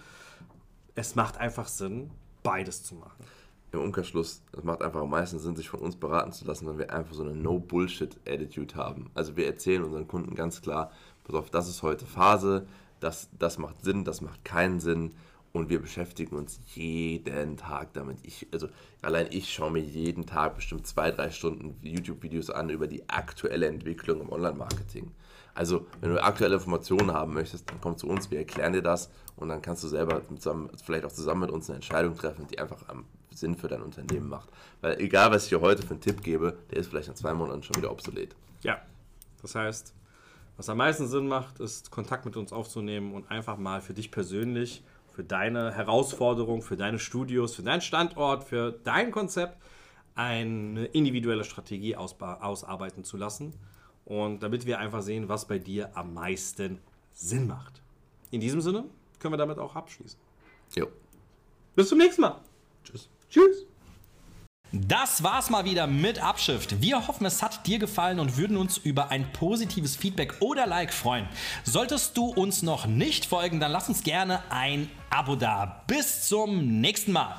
es macht einfach Sinn, beides zu machen. Im Umkehrschluss, es macht einfach am meisten Sinn, sich von uns beraten zu lassen, wenn wir einfach so eine No-Bullshit-Attitude haben. Also wir erzählen unseren Kunden ganz klar, pass auf, das ist heute Phase, das, das macht Sinn, das macht keinen Sinn und wir beschäftigen uns jeden Tag damit. Ich, also allein ich schaue mir jeden Tag bestimmt zwei, drei Stunden YouTube-Videos an über die aktuelle Entwicklung im Online-Marketing. Also, wenn du aktuelle Informationen haben möchtest, dann komm zu uns, wir erklären dir das und dann kannst du selber zusammen, vielleicht auch zusammen mit uns eine Entscheidung treffen, die einfach Sinn für dein Unternehmen macht. Weil egal, was ich dir heute für einen Tipp gebe, der ist vielleicht in zwei Monaten schon wieder obsolet. Ja, das heißt, was am meisten Sinn macht, ist Kontakt mit uns aufzunehmen und einfach mal für dich persönlich, für deine Herausforderung, für deine Studios, für deinen Standort, für dein Konzept eine individuelle Strategie ausarbeiten zu lassen. Und damit wir einfach sehen, was bei dir am meisten Sinn macht. In diesem Sinne können wir damit auch abschließen. Jo. Bis zum nächsten Mal. Tschüss. Tschüss. Das war's mal wieder mit Abschrift. Wir hoffen, es hat dir gefallen und würden uns über ein positives Feedback oder Like freuen. Solltest du uns noch nicht folgen, dann lass uns gerne ein Abo da. Bis zum nächsten Mal.